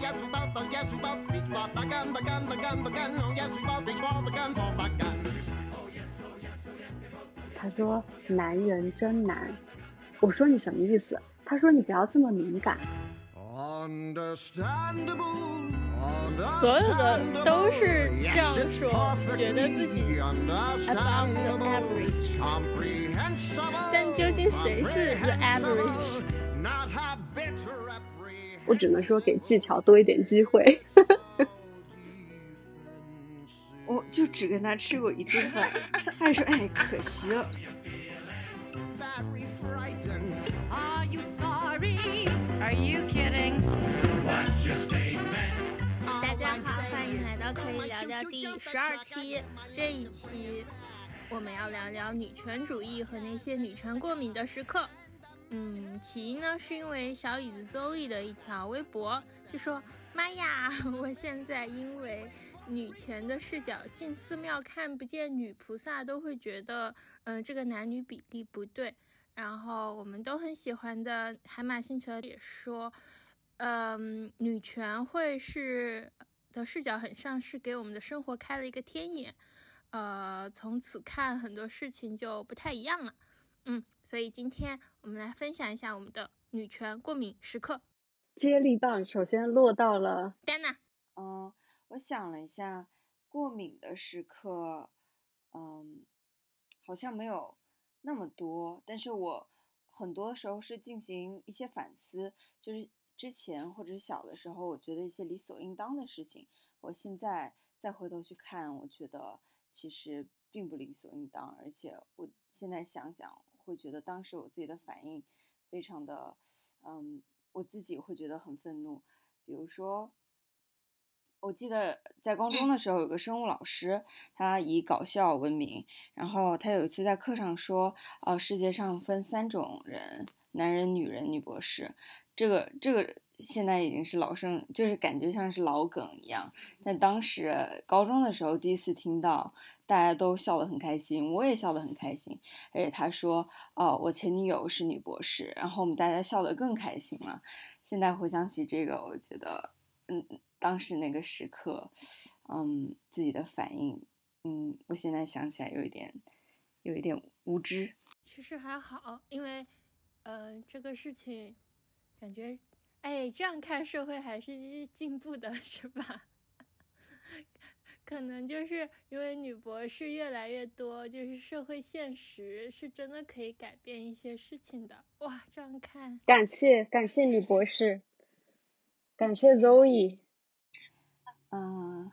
yes we both, oh yes we both reach for the gun, the gun, the gun, the gun, oh yes we both reach for the gun, for the gun. 他说男人真难。我说你什么意思？他说你不要这么敏感。所有的都是这样说，觉得自己 above the average。但究竟谁是 the average？我只能说给技巧多一点机会。我就只跟他吃过一顿饭，他还说哎可惜了。Are you sorry? Are you kidding? 大家好，欢迎来到可以聊聊第十二期。这一期我们要聊聊女权主义和那些女权过敏的时刻。嗯，起因呢是因为小椅子周易的一条微博，就说：“妈呀，我现在因为女权的视角进寺庙看不见女菩萨，都会觉得，嗯、这个男女比例不对。”然后我们都很喜欢的海马星球也说，嗯，女权会是的视角很像是给我们的生活开了一个天眼，呃，从此看很多事情就不太一样了。嗯，所以今天我们来分享一下我们的女权过敏时刻。接力棒首先落到了丹娜，嗯，我想了一下，过敏的时刻，嗯，好像没有那么多，但是我很多时候是进行一些反思，就是之前或者是小的时候，我觉得一些理所应当的事情，我现在再回头去看，我觉得其实并不理所应当，而且我现在想想，会觉得当时我自己的反应非常的，嗯，我自己会觉得很愤怒，比如说。我记得在高中的时候，有个生物老师，他以搞笑闻名。然后他有一次在课上说，呃，世界上分三种人：男人、女人、女博士。这个这个现在已经是老生，就是感觉像是老梗一样。但当时高中的时候第一次听到，大家都笑得很开心，我也笑得很开心。而且他说，哦，我前女友是女博士，然后我们大家笑得更开心了。现在回想起这个，我觉得，嗯。当时那个时刻，嗯，自己的反应，嗯，我现在想起来有一点，有一点无知。其实还好，因为，呃，这个事情，感觉，哎，这样看社会还是进步的，是吧？可能就是因为女博士越来越多，就是社会现实是真的可以改变一些事情的。哇，这样看，感谢感谢女博士，感谢 Zoe。嗯，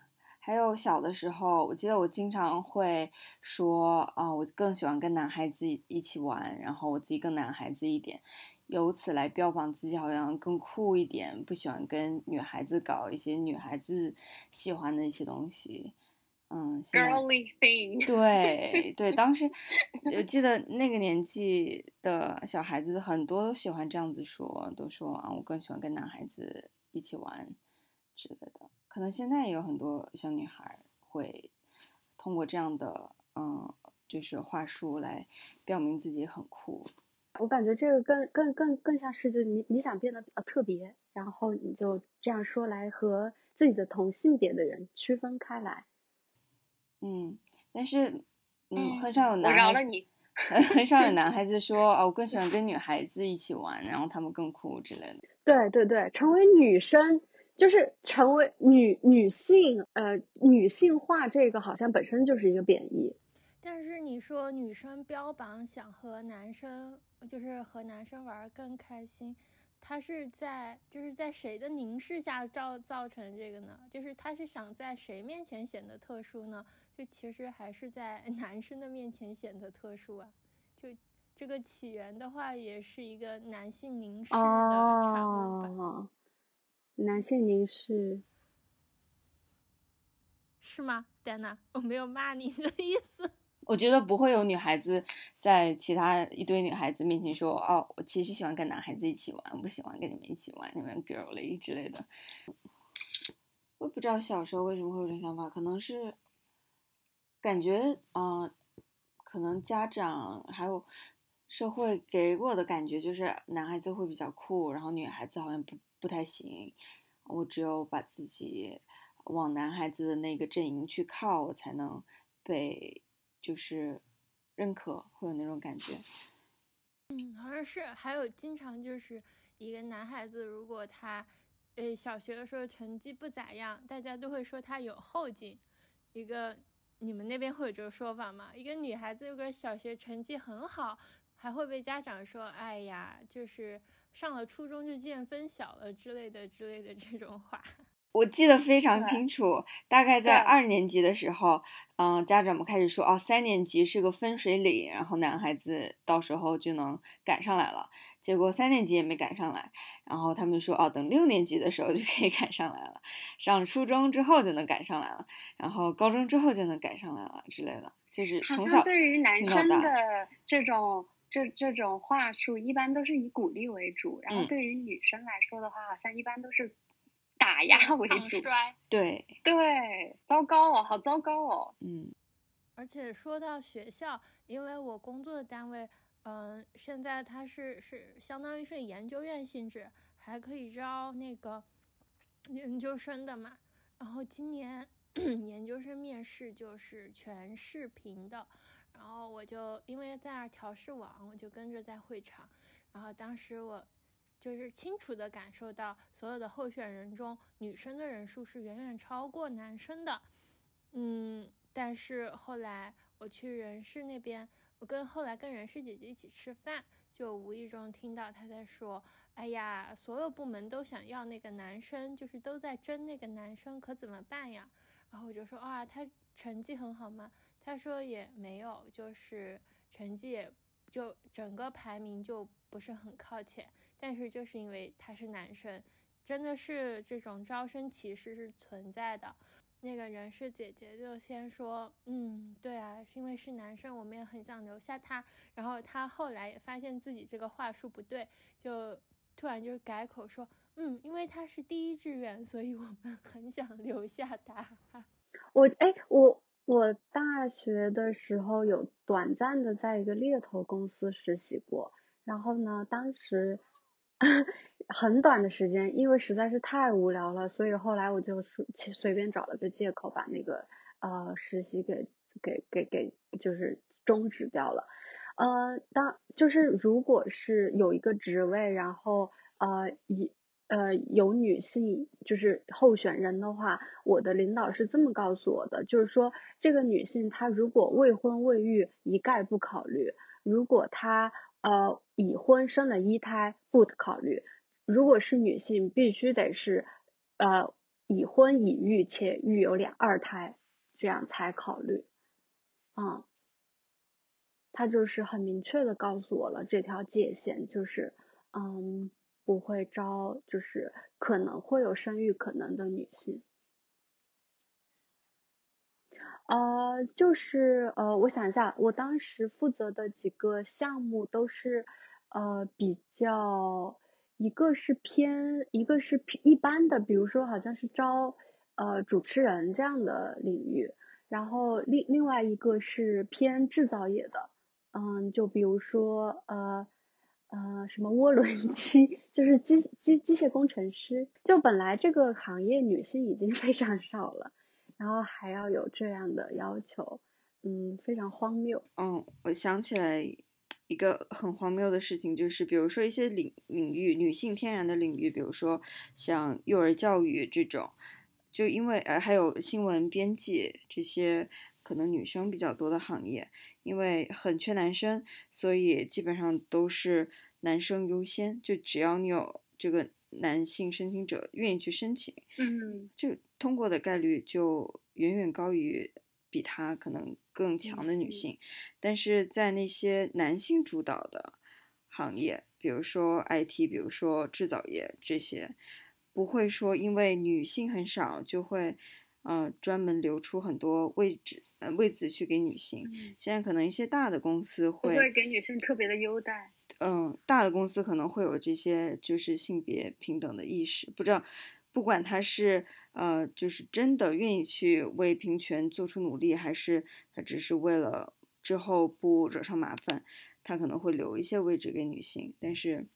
还有小的时候，我记得我经常会说啊，我更喜欢跟男孩子一起玩，然后我自己更男孩子一点，由此来标榜自己好像更酷一点，不喜欢跟女孩子搞一些女孩子喜欢的一些东西。嗯，girly thing。对对，当时 我记得那个年纪的小孩子很多都喜欢这样子说，都说啊，我更喜欢跟男孩子一起玩之类的。可能现在也有很多小女孩会通过这样的嗯，就是话术来表明自己很酷。我感觉这个更更更更像是，就是你你想变得比较特别，然后你就这样说来和自己的同性别的人区分开来。嗯，但是嗯，很少有男我饶了你。很少有 男孩子说哦，我更喜欢跟女孩子一起玩，然后他们更酷之类的。对对对，成为女生。就是成为女女性，呃，女性化这个好像本身就是一个贬义。但是你说女生标榜想和男生，就是和男生玩更开心，他是在就是在谁的凝视下造造成这个呢？就是他是想在谁面前显得特殊呢？就其实还是在 男生的面前显得特殊啊。就这个起源的话，也是一个男性凝视的产物吧。哦男性凝视是吗，丹娜？我没有骂你的意思。我觉得不会有女孩子在其他一堆女孩子面前说：“哦，我其实喜欢跟男孩子一起玩，我不喜欢跟你们一起玩，你们 girly 之类的。”我也不知道小时候为什么会有这种想法，可能是感觉，啊、呃，可能家长还有社会给我的感觉就是男孩子会比较酷，然后女孩子好像不。不太行，我只有把自己往男孩子的那个阵营去靠，我才能被就是认可，会有那种感觉。嗯，好像是，还有经常就是一个男孩子，如果他，呃，小学的时候成绩不咋样，大家都会说他有后劲。一个你们那边会有这个说法吗？一个女孩子如果小学成绩很好，还会被家长说，哎呀，就是上了初中就见分晓了之类的之类的这种话。我记得非常清楚，大概在二年级的时候，嗯，家长们开始说，哦，三年级是个分水岭，然后男孩子到时候就能赶上来了。结果三年级也没赶上来，然后他们说，哦，等六年级的时候就可以赶上来了，上初中之后就能赶上来了，然后高中之后就能赶上来了之类的。就是从小对于男生的这种这这种话术，一般都是以鼓励为主，然后对于女生来说的话，好像一般都是。打压为主，对对，糟糕哦，好糟糕哦。嗯，而且说到学校，因为我工作的单位，嗯，现在它是是相当于是研究院性质，还可以招那个研究生的嘛。然后今年 研究生面试就是全视频的，然后我就因为在那调试网，我就跟着在会场，然后当时我。就是清楚的感受到，所有的候选人中，女生的人数是远远超过男生的。嗯，但是后来我去人事那边，我跟后来跟人事姐姐一起吃饭，就无意中听到她在说：“哎呀，所有部门都想要那个男生，就是都在争那个男生，可怎么办呀？”然后我就说：“啊，他成绩很好吗？”他说也没有，就是成绩也就整个排名就不是很靠前。但是就是因为他是男生，真的是这种招生歧视是存在的。那个人事姐姐就先说，嗯，对啊，是因为是男生，我们也很想留下他。然后他后来也发现自己这个话术不对，就突然就改口说，嗯，因为他是第一志愿，所以我们很想留下他。我哎，我我大学的时候有短暂的在一个猎头公司实习过，然后呢，当时。很短的时间，因为实在是太无聊了，所以后来我就随随便找了个借口，把那个呃实习给给给给就是终止掉了。呃，当就是如果是有一个职位，然后呃以呃有女性就是候选人的话，我的领导是这么告诉我的，就是说这个女性她如果未婚未育，一概不考虑；如果她呃，已婚生了一胎不考虑，如果是女性，必须得是呃已婚已育且育有两二胎，这样才考虑。嗯，他就是很明确的告诉我了这条界限，就是嗯不会招，就是可能会有生育可能的女性。呃，就是呃，我想一下，我当时负责的几个项目都是呃比较，一个是偏，一个是一般的，比如说好像是招呃主持人这样的领域，然后另另外一个是偏制造业的，嗯，就比如说呃呃什么涡轮机，就是机机机械工程师，就本来这个行业女性已经非常少了。然后还要有这样的要求，嗯，非常荒谬。嗯，我想起来一个很荒谬的事情，就是比如说一些领领域，女性天然的领域，比如说像幼儿教育这种，就因为呃还有新闻编辑这些可能女生比较多的行业，因为很缺男生，所以基本上都是男生优先，就只要你有这个。男性申请者愿意去申请，嗯，就通过的概率就远远高于比他可能更强的女性。但是在那些男性主导的行业，比如说 IT，比如说制造业这些，不会说因为女性很少就会，呃，专门留出很多位置，呃，位置去给女性。现在可能一些大的公司会给女性特别的优待。嗯，大的公司可能会有这些，就是性别平等的意识。不知道，不管他是呃，就是真的愿意去为平权做出努力，还是他只是为了之后不惹上麻烦，他可能会留一些位置给女性。但是，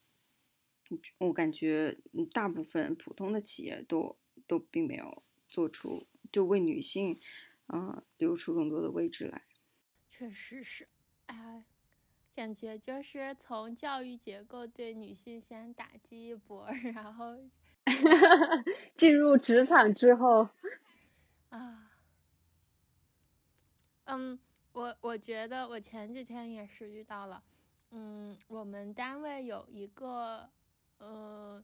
我感觉大部分普通的企业都都并没有做出就为女性啊留出更多的位置来。确实是，哎，感觉就是从教育结构对女性先打击一波，然后 进入职场之后啊，嗯，我我觉得我前几天也是遇到了，嗯，我们单位有一个。呃，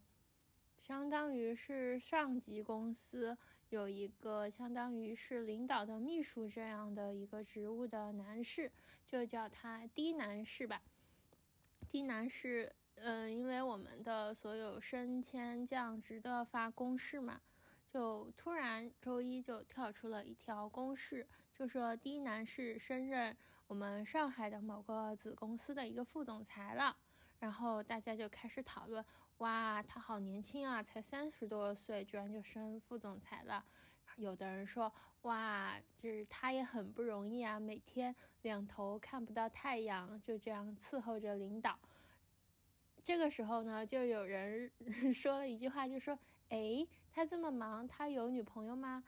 相当于是上级公司有一个相当于是领导的秘书这样的一个职务的男士，就叫他低男士吧。低男士，嗯，因为我们的所有升迁降职的发公示嘛，就突然周一就跳出了一条公示，就说低男士升任我们上海的某个子公司的一个副总裁了，然后大家就开始讨论。哇，他好年轻啊，才三十多岁，居然就升副总裁了。有的人说，哇，就是他也很不容易啊，每天两头看不到太阳，就这样伺候着领导。这个时候呢，就有人 说了一句话，就说，哎，他这么忙，他有女朋友吗？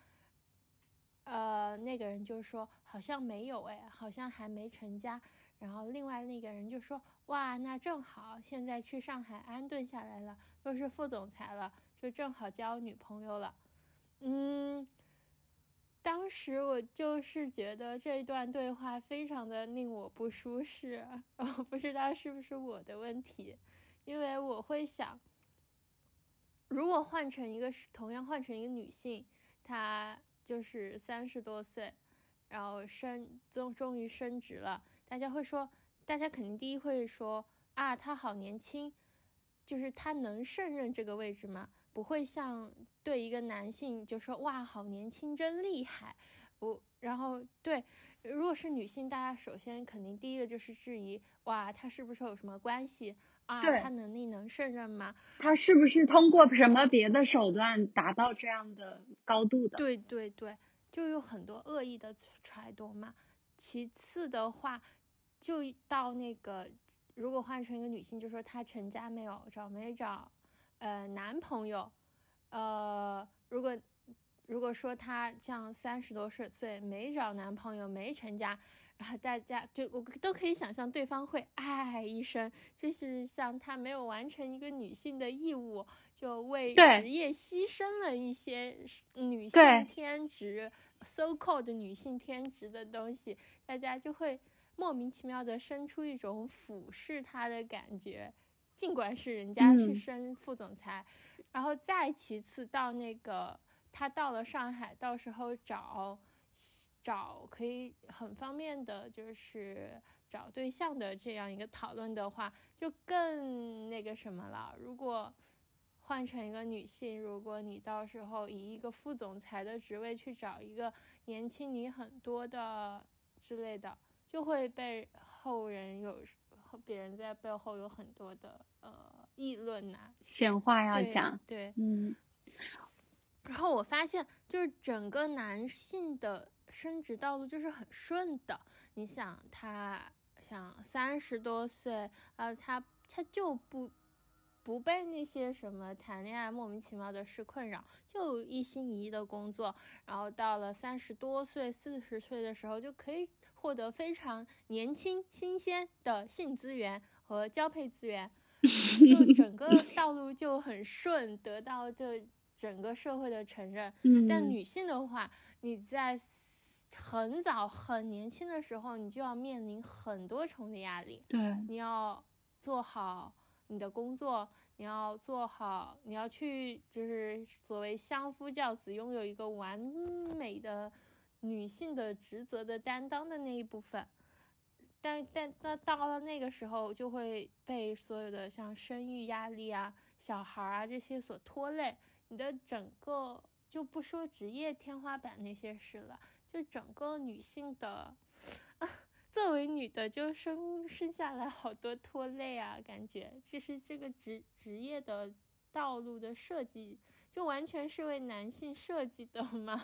呃，那个人就说，好像没有，哎，好像还没成家。然后另外那个人就说：“哇，那正好，现在去上海安顿下来了，又是副总裁了，就正好交女朋友了。”嗯，当时我就是觉得这一段对话非常的令我不舒适，我不知道是不是我的问题，因为我会想，如果换成一个同样换成一个女性，她就是三十多岁，然后升终终于升职了。大家会说，大家肯定第一会说啊，他好年轻，就是他能胜任这个位置吗？不会像对一个男性就说哇，好年轻，真厉害。我然后对，如果是女性，大家首先肯定第一个就是质疑哇，他是不是有什么关系啊？他能力能胜任吗？他是不是通过什么别的手段达到这样的高度的？对对对，就有很多恶意的揣度嘛。其次的话。就到那个，如果换成一个女性，就说她成家没有，找没找，呃，男朋友，呃，如果如果说她像三十多岁没找男朋友没成家，然后大家就我都可以想象对方会唉一声，就是像她没有完成一个女性的义务，就为职业牺牲了一些女性天职，so called 女性天职的东西，大家就会。莫名其妙的生出一种俯视他的感觉，尽管是人家是升副总裁，然后再其次到那个他到了上海，到时候找找可以很方便的，就是找对象的这样一个讨论的话，就更那个什么了。如果换成一个女性，如果你到时候以一个副总裁的职位去找一个年轻你很多的之类的。就会被后人有别人在背后有很多的呃议论呐，闲话要讲，对，嗯。然后我发现，就是整个男性的升职道路就是很顺的。你想，他想三十多岁，啊，他他就不。不被那些什么谈恋爱莫名其妙的事困扰，就一心一意的工作，然后到了三十多岁、四十岁的时候，就可以获得非常年轻、新鲜的性资源和交配资源，就整个道路就很顺，得到这整个社会的承认。但女性的话，你在很早、很年轻的时候，你就要面临很多重的压力。对，你要做好。你的工作你要做好，你要去就是所谓相夫教子，拥有一个完美的女性的职责的担当的那一部分。但但那到了那个时候，就会被所有的像生育压力啊、小孩啊这些所拖累。你的整个就不说职业天花板那些事了，就整个女性的。啊 作为女的，就生生下来好多拖累啊，感觉就是这个职职业的道路的设计，就完全是为男性设计的嘛？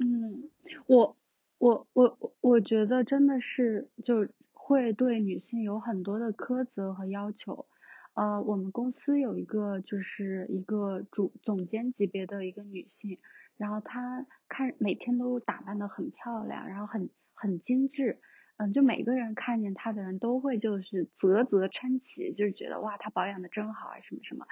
嗯，我我我我觉得真的是就会对女性有很多的苛责和要求，呃，我们公司有一个就是一个主总监级别的一个女性，然后她看每天都打扮的很漂亮，然后很很精致，嗯，就每个人看见她的人都会就是啧啧称奇，就是觉得哇，她保养的真好啊，什么什么。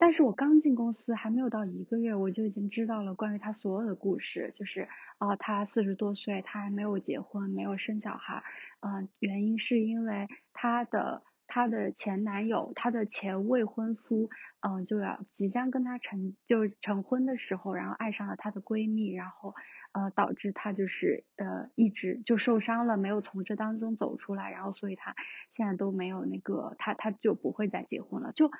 但是我刚进公司还没有到一个月，我就已经知道了关于她所有的故事，就是啊，她四十多岁，她还没有结婚，没有生小孩，嗯，原因是因为她的她的前男友，她的前未婚夫，嗯，就要即将跟她成就成婚的时候，然后爱上了她的闺蜜，然后呃导致她就是呃一直就受伤了，没有从这当中走出来，然后所以她现在都没有那个，她她就不会再结婚了，就。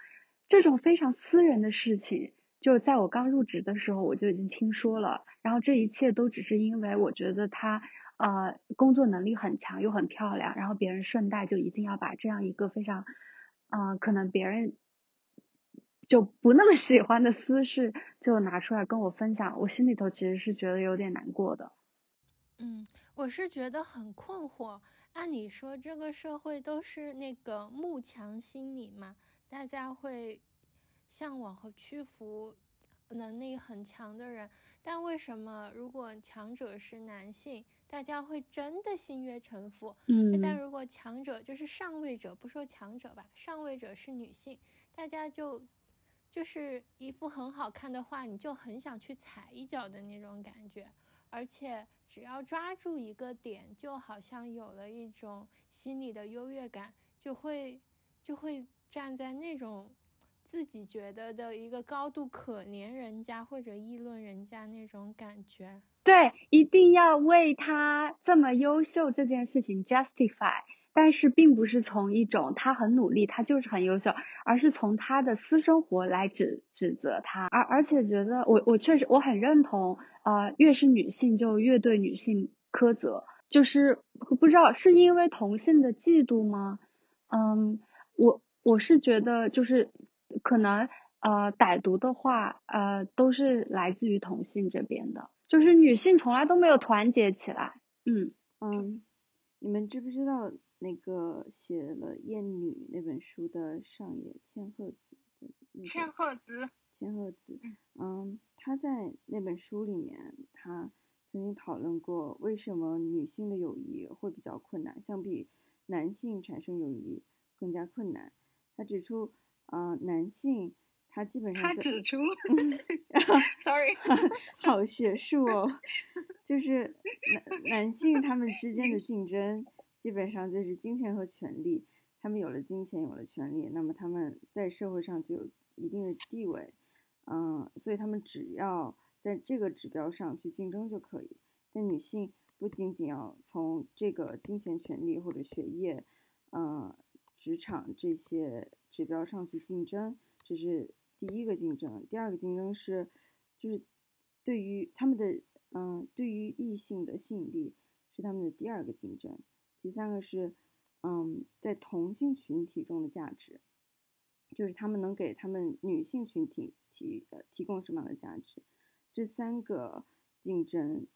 这种非常私人的事情，就在我刚入职的时候我就已经听说了。然后这一切都只是因为我觉得她呃工作能力很强又很漂亮，然后别人顺带就一定要把这样一个非常嗯可能别人就不那么喜欢的私事就拿出来跟我分享，我心里头其实是觉得有点难过的。嗯，我是觉得很困惑。按理说这个社会都是那个慕强心理嘛。大家会向往和屈服能力很强的人，但为什么如果强者是男性，大家会真的心悦诚服？嗯，但如果强者就是上位者，不说强者吧，上位者是女性，大家就就是一幅很好看的画，你就很想去踩一脚的那种感觉，而且只要抓住一个点，就好像有了一种心理的优越感，就会就会。站在那种自己觉得的一个高度，可怜人家或者议论人家那种感觉，对，一定要为他这么优秀这件事情 justify，但是并不是从一种他很努力，他就是很优秀，而是从他的私生活来指指责他，而而且觉得我我确实我很认同，呃，越是女性就越对女性苛责，就是不知道是因为同性的嫉妒吗？嗯，我。我是觉得，就是可能呃，歹毒的话，呃，都是来自于同性这边的，就是女性从来都没有团结起来。嗯嗯，你们知不知道那个写了《艳女》那本书的上野千鹤子？千鹤子。千鹤子。嗯，他在那本书里面，他曾经讨论过为什么女性的友谊会比较困难，相比男性产生友谊更加困难。他指出，呃，男性他基本上他指出，sorry，好学术哦，就是男男性他们之间的竞争基本上就是金钱和权力，他们有了金钱有了权利，那么他们在社会上就有一定的地位，嗯，所以他们只要在这个指标上去竞争就可以。但女性不仅仅要从这个金钱、权利或者学业，嗯。职场这些指标上去竞争，这是第一个竞争。第二个竞争是，就是对于他们的，嗯，对于异性的吸引力是他们的第二个竞争。第三个是，嗯，在同性群体中的价值，就是他们能给他们女性群体提呃提供什么样的价值。这三个竞争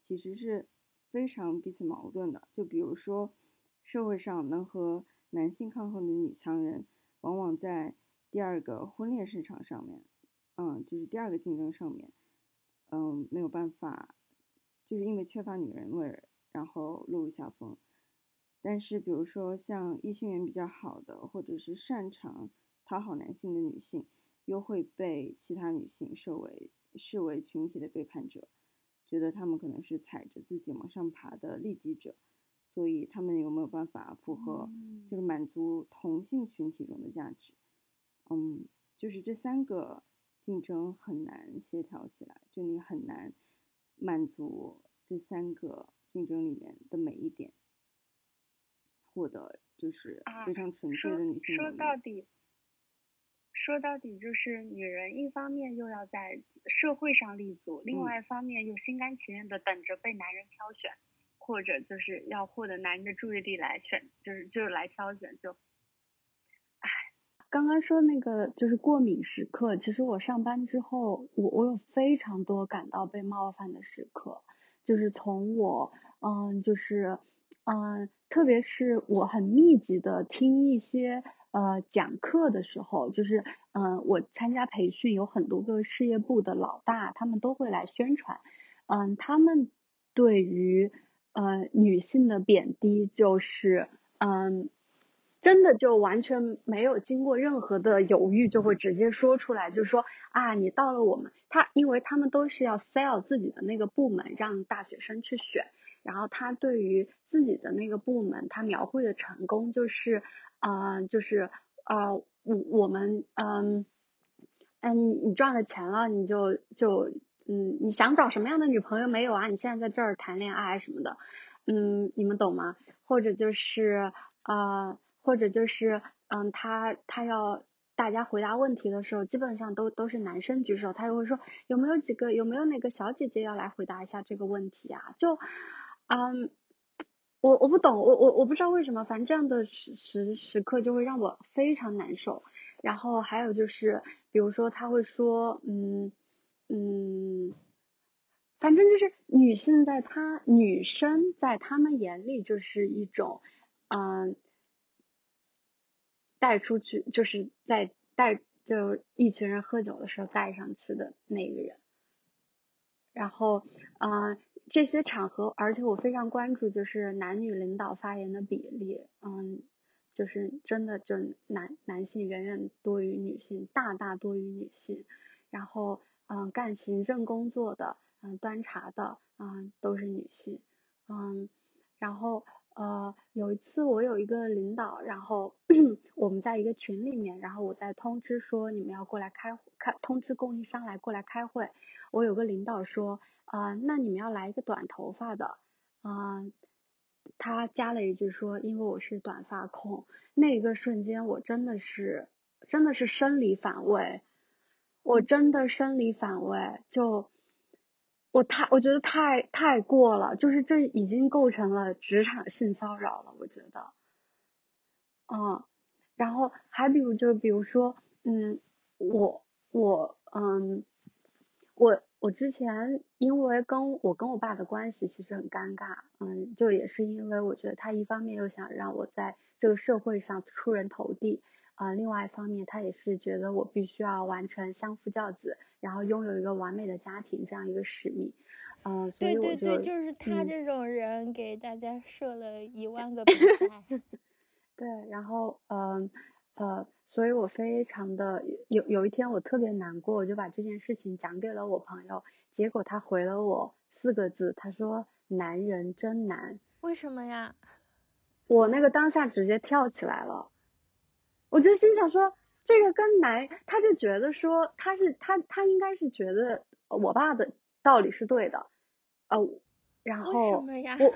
其实是非常彼此矛盾的。就比如说，社会上能和男性抗衡的女强人，往往在第二个婚恋市场上面，嗯，就是第二个竞争上面，嗯，没有办法，就是因为缺乏女人味，然后落入下风。但是，比如说像异性缘比较好的，或者是擅长讨好男性的女性，又会被其他女性视为视为群体的背叛者，觉得他们可能是踩着自己往上爬的利己者。所以他们有没有办法符合，就是满足同性群体中的价值？嗯，就是这三个竞争很难协调起来，就你很难满足这三个竞争里面的每一点，获得就是非常纯粹的女性。说到底，说到底就是女人一方面又要在社会上立足，另外一方面又心甘情愿的等着被男人挑选。或者就是要获得男人的注意力来选，就是就是来挑选，就，唉，刚刚说那个就是过敏时刻，其实我上班之后，我我有非常多感到被冒犯的时刻，就是从我，嗯，就是，嗯，特别是我很密集的听一些呃讲课的时候，就是嗯、我参加培训有很多个事业部的老大，他们都会来宣传，嗯、他们对于呃女性的贬低就是嗯。真的就完全没有经过任何的犹豫，就会直接说出来，就说啊，你到了我们他，因为他们都是要 sell 自己的那个部门，让大学生去选，然后他对于自己的那个部门，他描绘的成功就是，呃，就是呃，我我们嗯嗯，你你赚了钱了，你就就嗯，你想找什么样的女朋友没有啊？你现在在这儿谈恋爱什么的，嗯，你们懂吗？或者就是呃，或者就是嗯，他他要大家回答问题的时候，基本上都都是男生举手，他就会说有没有几个有没有哪个小姐姐要来回答一下这个问题啊？就嗯。我我不懂，我我我不知道为什么，反正这样的时时时刻就会让我非常难受。然后还有就是，比如说他会说，嗯嗯，反正就是女性在他女生在他们眼里就是一种，嗯，带出去就是在带就一群人喝酒的时候带上去的那个人。然后，嗯、这些场合，而且我非常关注就是男女领导发言的比例，嗯，就是真的就是男男性远远多于女性，大大多于女性。然后，嗯，干行政工作的，嗯，端茶的，嗯，都是女性，嗯，然后，呃，有一次我有一个领导，然后 我们在一个群里面，然后我在通知说你们要过来开开，通知供应商来过来开会。我有个领导说，啊、那你们要来一个短头发的，啊、他加了一句说，因为我是短发控。那一个瞬间，我真的是真的是生理反胃，我真的生理反胃，就我太我觉得太太过了，就是这已经构成了职场性骚扰了，我觉得，嗯，然后还比如就比如说，嗯，我我嗯。我我之前因为跟我跟我爸的关系其实很尴尬，嗯，就也是因为我觉得他一方面又想让我在这个社会上出人头地，啊、另外一方面他也是觉得我必须要完成相夫教子，然后拥有一个完美的家庭这样一个使命，嗯、所对以我就对对，就是他嗯这种人给大家设了一 万个比赛。对，然后嗯呃，所以我非常的有有一天我特别难过，我就把这件事情讲给了我朋友，结果他回了我四个字，他说男人真难。为什么呀？我那个当下直接跳起来了，我就心想说，这个跟男，他就觉得说他是他他应该是觉得我爸的道理是对的，呃，然后？我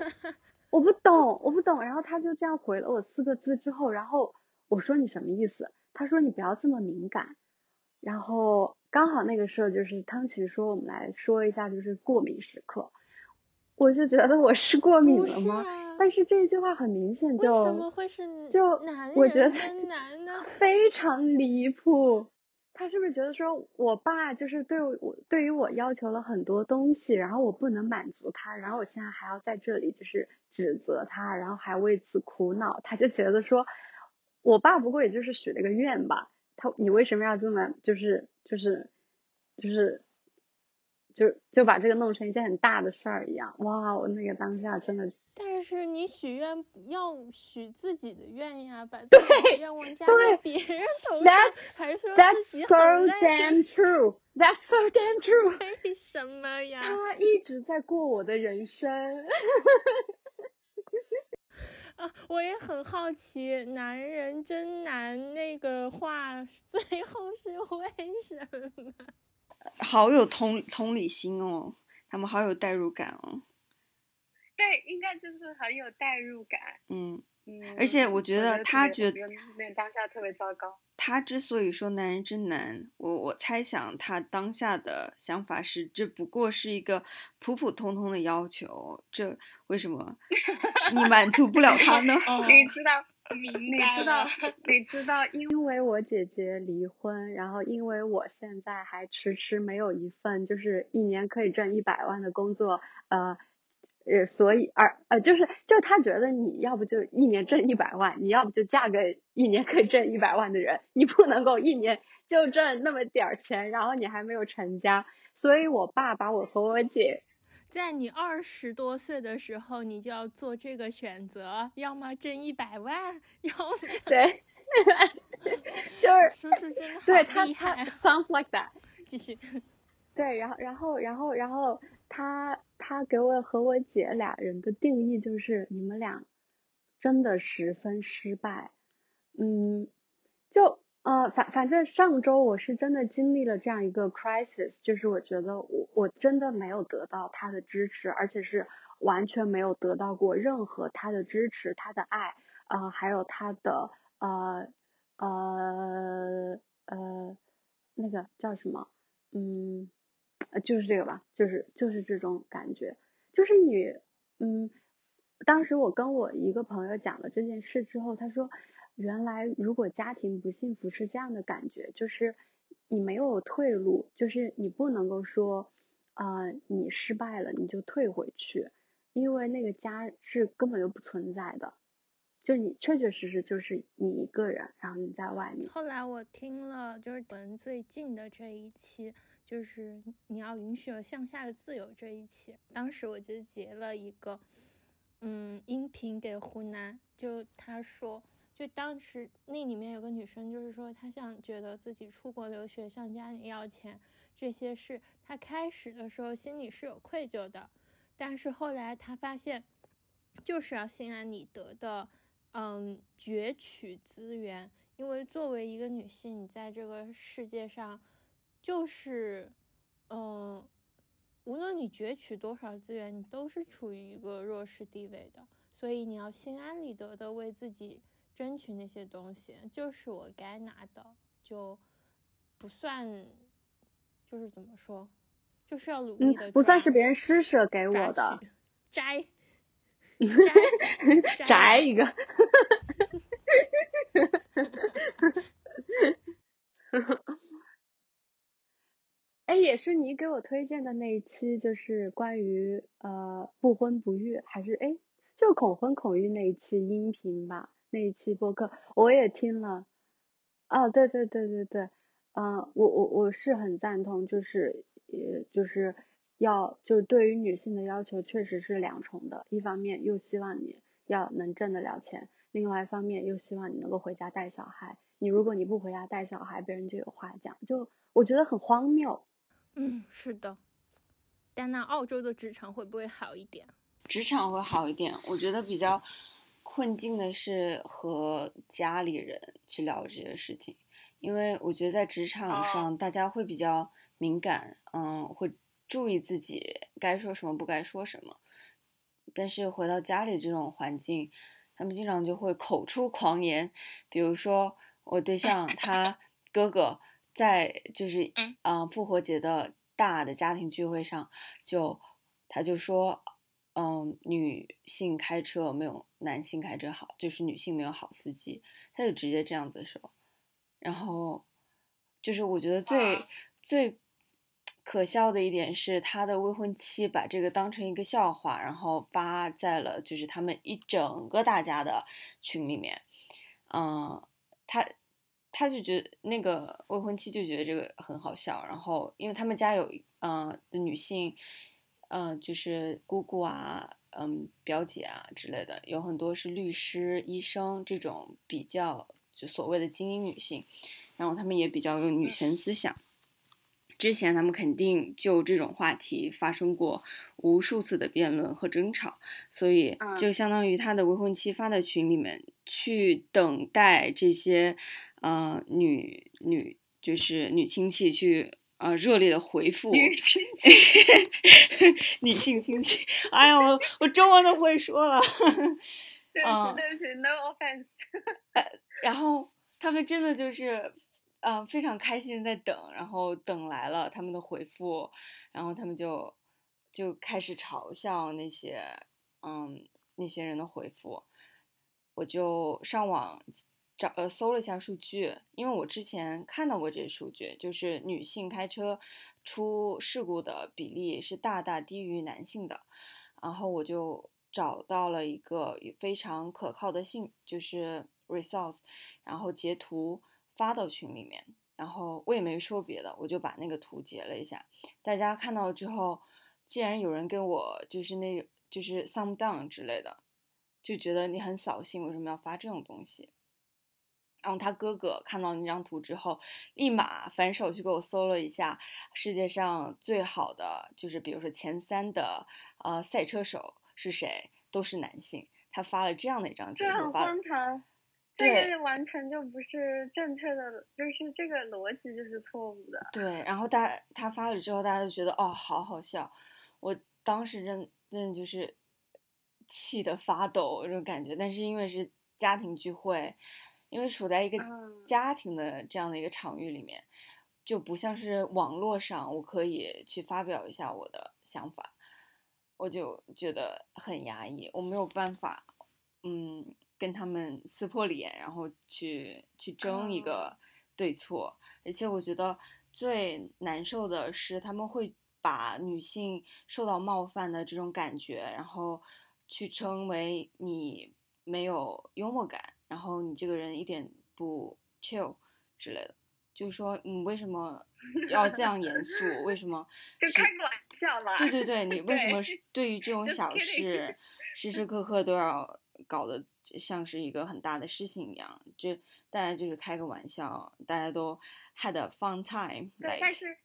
我不懂，我不懂，然后他就这样回了我四个字之后，然后我说你什么意思？他说你不要这么敏感，然后刚好那个时候就是汤琴说我们来说一下就是过敏时刻，我就觉得我是过敏了吗？啊，但是这一句话很明显为什就么会是就男我觉得人真难呢？非常离谱。他是不是觉得说我爸就是对我对于我要求了很多东西，然后我不能满足他，然后我现在还要在这里就是指责他，然后还为此苦恼，他就觉得说，我爸不过也就是许了个愿吧，他你为什么要这么就是就是就是就就把这个弄成一件很大的事儿一样？哇，我那个当下真的但是你许愿要许自己的愿呀，把自己的愿望加在别人头上，That's 还说自 That's 己 so，damn true. That's so damn true. 为什么呀？他一直在过我的人生。啊，我也很好奇，男人真难那个话最后是为什么？好有同同理心哦，他们好有代入感哦。对，应该就是很有代入感。嗯，嗯，而且我觉得他觉得那当下特别糟糕。他之所以说男人真难，我我猜想他当下的想法是，这不过是一个普普通通的要求，这为什么 你满足不了他呢？你知道，明你知道，你知道，因因为我姐姐离婚，然后因为我现在还迟迟没有一份就是一年可以挣一百万的工作，呃，呃，所以而呃，就是就是他觉得你要不就一年挣一百万，你要不就嫁个一年可以挣一百万的人，你不能够一年就挣那么点儿钱，然后你还没有成家。所以我爸把我和我姐，在你二十多岁的时候，你就要做这个选择，要么挣一百万，要么对，就是叔叔真的好对他厉害 sounds like that。继续，对，然后然后然后然后他他给我和我姐俩人的定义就是你们俩真的十分失败，嗯，就呃反反正上周我是真的经历了这样一个 crisis，就是我觉得我我真的没有得到他的支持，而且是完全没有得到过任何他的支持、他的爱，呃，还有他的呃呃呃那个叫什么？嗯，呃就是这个吧，就是就是这种感觉，就是你，嗯，当时我跟我一个朋友讲了这件事之后，他说，原来如果家庭不幸福是这样的感觉，就是你没有退路，就是你不能够说，啊、你失败了你就退回去，因为那个家是根本就不存在的，就你确确实实就是你一个人，然后你在外面，后来我听了就是文最近的这一期，就是你要允许有向下的自由这一期，当时我就截了一个嗯音频给湖南，就他说。就当时那里面有个女生，就是说她想觉得自己出国留学向家里要钱，这些事她开始的时候心里是有愧疚的，但是后来她发现，就是要心安理得的，嗯，攫取资源，因为作为一个女性，你在这个世界上，就是，嗯，无论你攫取多少资源，你都是处于一个弱势地位的，所以你要心安理得的为自己争取那些东西，就是我该拿的，就不算，就是怎么说，就是要努嗯力的，不算是别人施舍给我的，摘 摘摘一个。哎，也是你给我推荐的那一期，就是关于呃不婚不育，还是哎就恐婚恐育那一期音频吧，那一期播客我也听了。啊，对对对对对，嗯、我我我是很赞同，就是也就是要就是对于女性的要求确实是两重的，一方面又希望你要能挣得了钱，另外一方面又希望你能够回家带小孩。你如果你不回家带小孩，别人就有话讲，就我觉得很荒谬。嗯，是的。但那澳洲的职场会不会好一点？职场会好一点，我觉得比较困境的是和家里人去聊这些事情，因为我觉得在职场上大家会比较敏感，嗯，会注意自己该说什么不该说什么，但是回到家里这种环境，他们经常就会口出狂言，比如说我对象他 哥哥在就是嗯复活节的大的家庭聚会上就他就说。嗯，女性开车没有男性开车好，就是女性没有好司机，他就直接这样子说。然后，就是我觉得最、最可笑的一点是，他的未婚妻把这个当成一个笑话，然后发在了就是他们一整个大家的群里面。嗯，他他就觉得那个未婚妻就觉得这个很好笑，然后因为他们家有嗯、女性。嗯、就是姑姑啊，嗯，表姐啊之类的，有很多是律师、医生这种比较就所谓的精英女性，然后他们也比较有女权思想。之前他们肯定就这种话题发生过无数次的辩论和争吵，所以就相当于他的未婚妻发在群里面去等待这些呃女女就是女亲戚去。呃，热烈的回复，女亲戚，女性亲戚，哎呀，我我中文都不会说了，对不起，对不起，no offense。然后他们真的就是，呃，非常开心在等，然后等来了他们的回复，然后他们就就开始嘲笑那些，嗯，那些人的回复，我就上网。找呃搜了一下数据，因为我之前看到过这些数据，就是女性开车出事故的比例是大大低于男性的，然后我就找到了一个非常可靠的信，就是 resource，然后截图发到群里面，然后我也没说别的，我就把那个图截了一下，大家看到之后，既然有人跟我就是那就是 thumb down 之类的，就觉得你很扫兴，为什么要发这种东西？然后他哥哥看到那张图之后，立马反手去给我搜了一下世界上最好的，就是比如说前三的呃赛车手是谁，都是男性。他发了这样的一张截图，发荒唐，这对个完全就不是正确的，就是这个逻辑就是错误的。对，然后大他发了之后，大家就觉得哦，好好笑。我当时真真的就是气得发抖这种感觉，但是因为是家庭聚会，因为处在一个嗯家庭的这样的一个场域里面，就不像是网络上我可以去发表一下我的想法，我就觉得很压抑，我没有办法，嗯，跟他们撕破脸，然后去去争一哦个对错，而且我觉得最难受的是他们会把女性受到冒犯的这种感觉，然后去称为你没有幽默感，然后你这个人一点不 chill 之类的，就是说你为什么要这样严肃？为什么 就是开个玩笑嘛。对对对，你为什么对于这 种小事，时时刻刻都要搞得像是一个很大的事情一样？就大家就是开个玩笑，大家都 had a fun time，对，但是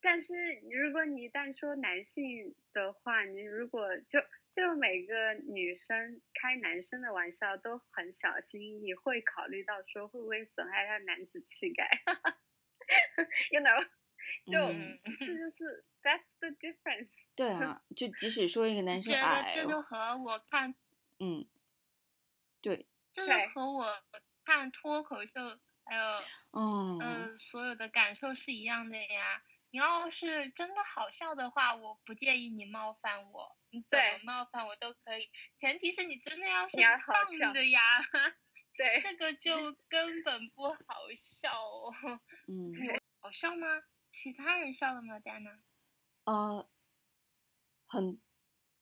但是如果你一旦说男性的话，你如果就就每个女生开男生的玩笑都很小心翼翼，会考虑到说会不会损害他男子气概，you know，就、嗯这就是 that's the difference。对啊，就即使说一个男生觉得矮这，就和我看，嗯，对，这就是和我看脱口秀还有嗯，嗯，所有的感受是一样的呀。你要是真的好笑的话，我不介意你冒犯我，你怎么冒犯我都可以，前提是你真的要是你要好笑棒的呀，对，这个就根本不好笑哦。嗯，好笑吗？其他人笑了吗，丹娜？呃，很，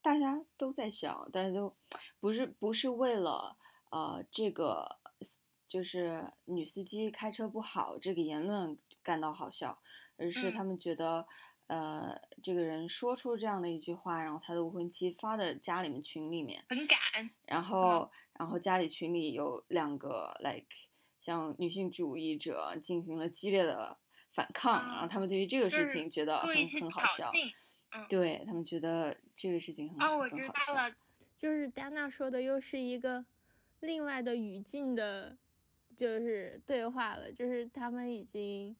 大家都在笑，大家都不是不是为了呃这个就是女司机开车不好这个言论感到好笑，而是他嗯们觉得、呃这个人说出这样的一句话，然后他的未婚妻发的家里面群里面，很敢，然后然后家里群里有两个 like 像女性主义者进行了激烈的反抗，然后啊他们对于这个事情觉得很很好笑。对他们觉得这个事情很哦，我知很好笑。道了，就是丹娜说的又是一个另外的语境的，就是对话了，就是他们已经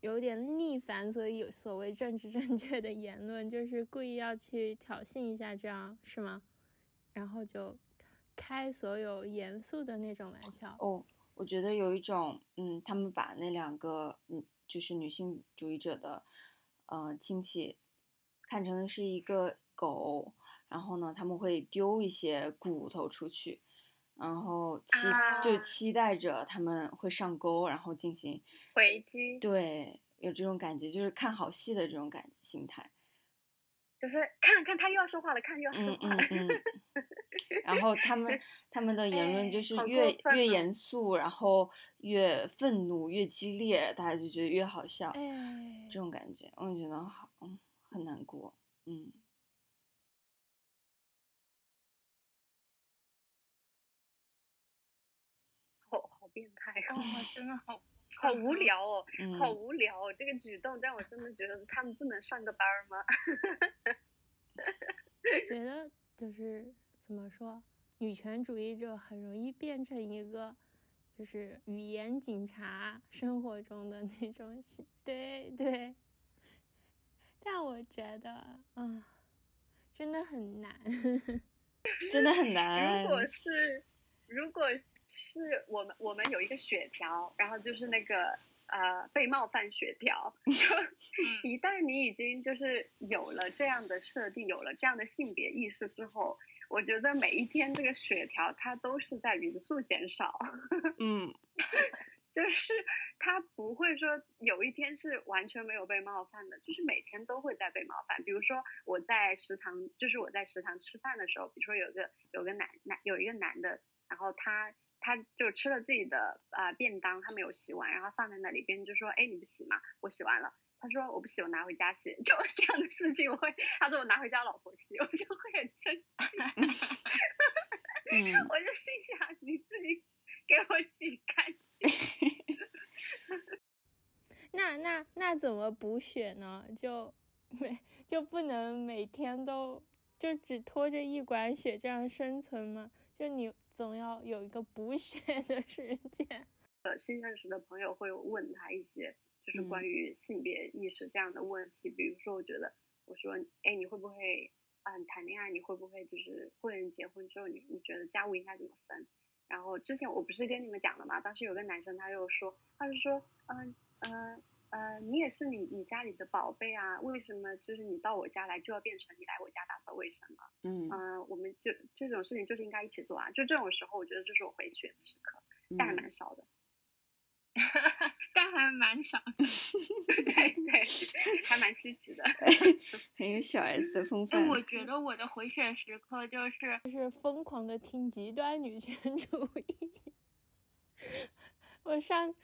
有点逆反，所以有所谓政治正确的言论，就是故意要去挑衅一下，这样是吗？然后就开所有严肃的那种玩笑。哦，我觉得有一种，嗯，他们把那两个，嗯，就是女性主义者的，呃，亲戚看成是一个狗，然后呢，他们会丢一些骨头出去，然后期、就啊期待着他们会上钩，然后进行，回击对，有这种感觉，就是看好戏的这种感心态。就是看看他又要说话了，看又要说嗯话了。嗯嗯，然后他们 他们的言论哎就是好越越严肃，然后越愤怒，越激烈，大家就觉得越好笑，哎这种感觉，我觉得好，嗯，很难过，嗯，变态 真的好好无 聊哦，嗯好无聊哦，这个举动让我真的觉得他们不能上个班儿吗？觉得就是怎么说，女权主义者很容易变成一个就是语言警察，生活中的那种形，对对。但我觉得，啊，真的很难。真的很难。如果是如果是我们我们有一个血条，然后就是那个呃被冒犯血条，就一旦你已经就是有了这样的设定，有了这样的性别意识之后，我觉得每一天这个血条它都是在匀速减少。嗯，就是它不会说有一天是完全没有被冒犯的，就是每天都会在被冒犯。比如说我在食堂，就是我在食堂吃饭的时候，比如说有个有个男男有一个男的，然后他他就吃了自己的啊便当，他没有洗碗，然后放在那里，别人就说，哎，你不洗吗？我洗完了。他说我不洗，我拿回家洗。就这样的事情，我会他说我拿回家老婆洗，我就会很生气。嗯，我就心想你自己给我洗干净。那那那怎么补血呢？就每就不能每天都就只拖着一管血这样生存吗？就你总要有一个补血的时间。呃，新认识的朋友会问他一些。就是关嗯于性别意识这样的问题，比如说，我觉得我说，哎，你会不会啊、你谈恋爱，你会不会就是会人结婚之后，你你觉得家务应该怎么分？然后之前我不是跟你们讲了吗？当时有个男生他又说，他就说，嗯呃呃，你也是你你家里的宝贝啊，为什么就是你到我家来就要变成你来我家打扫卫生了？嗯嗯、我们就这种事情就是应该一起做啊。就这种时候，我觉得这是我回血的时刻，但还嗯 蛮少的。但还蛮少。对对，还蛮稀奇的。很有小 S 的风就范。我觉得我的回血时刻就是就是疯狂的听极端女权主义。我上，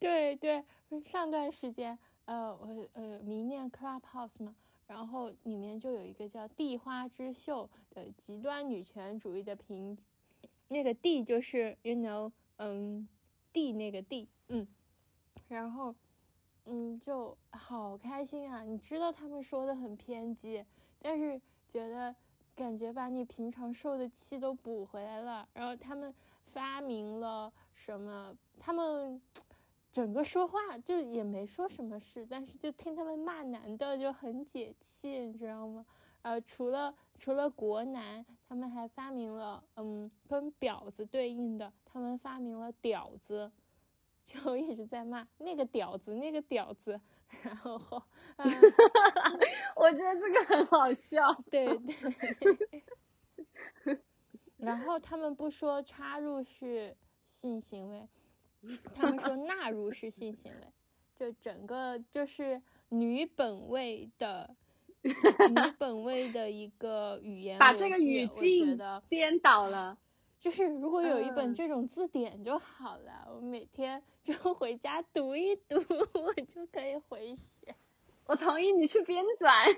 对对，上段时间，呃，我呃迷恋 Clubhouse 嘛，然后里面就有一个叫“地花之秀”的极端女权主义的评，那个“地”就是 you know，嗯，地那个“地”，嗯，然后。嗯，就好开心啊！你知道他们说的很偏激，但是觉得感觉把你平常受的气都补回来了。然后他们发明了什么？他们整个说话就也没说什么事，但是就听他们骂男的就很解气，你知道吗？呃，除了除了国男，他们还发明了嗯跟婊子对应的，他们发明了屌子。就一直在骂那个屌子，那个屌子，然后，啊，我觉得这个很好笑。对对，然后他们不说插入式性行为，他们说纳入是性行为，就整个就是女本位的 女本位的一个语言把这个语境得 颠倒了。就是如果有一本嗯这种字典就好了，我每天 就回家读一读，我就可以回血。我同意你去编纂。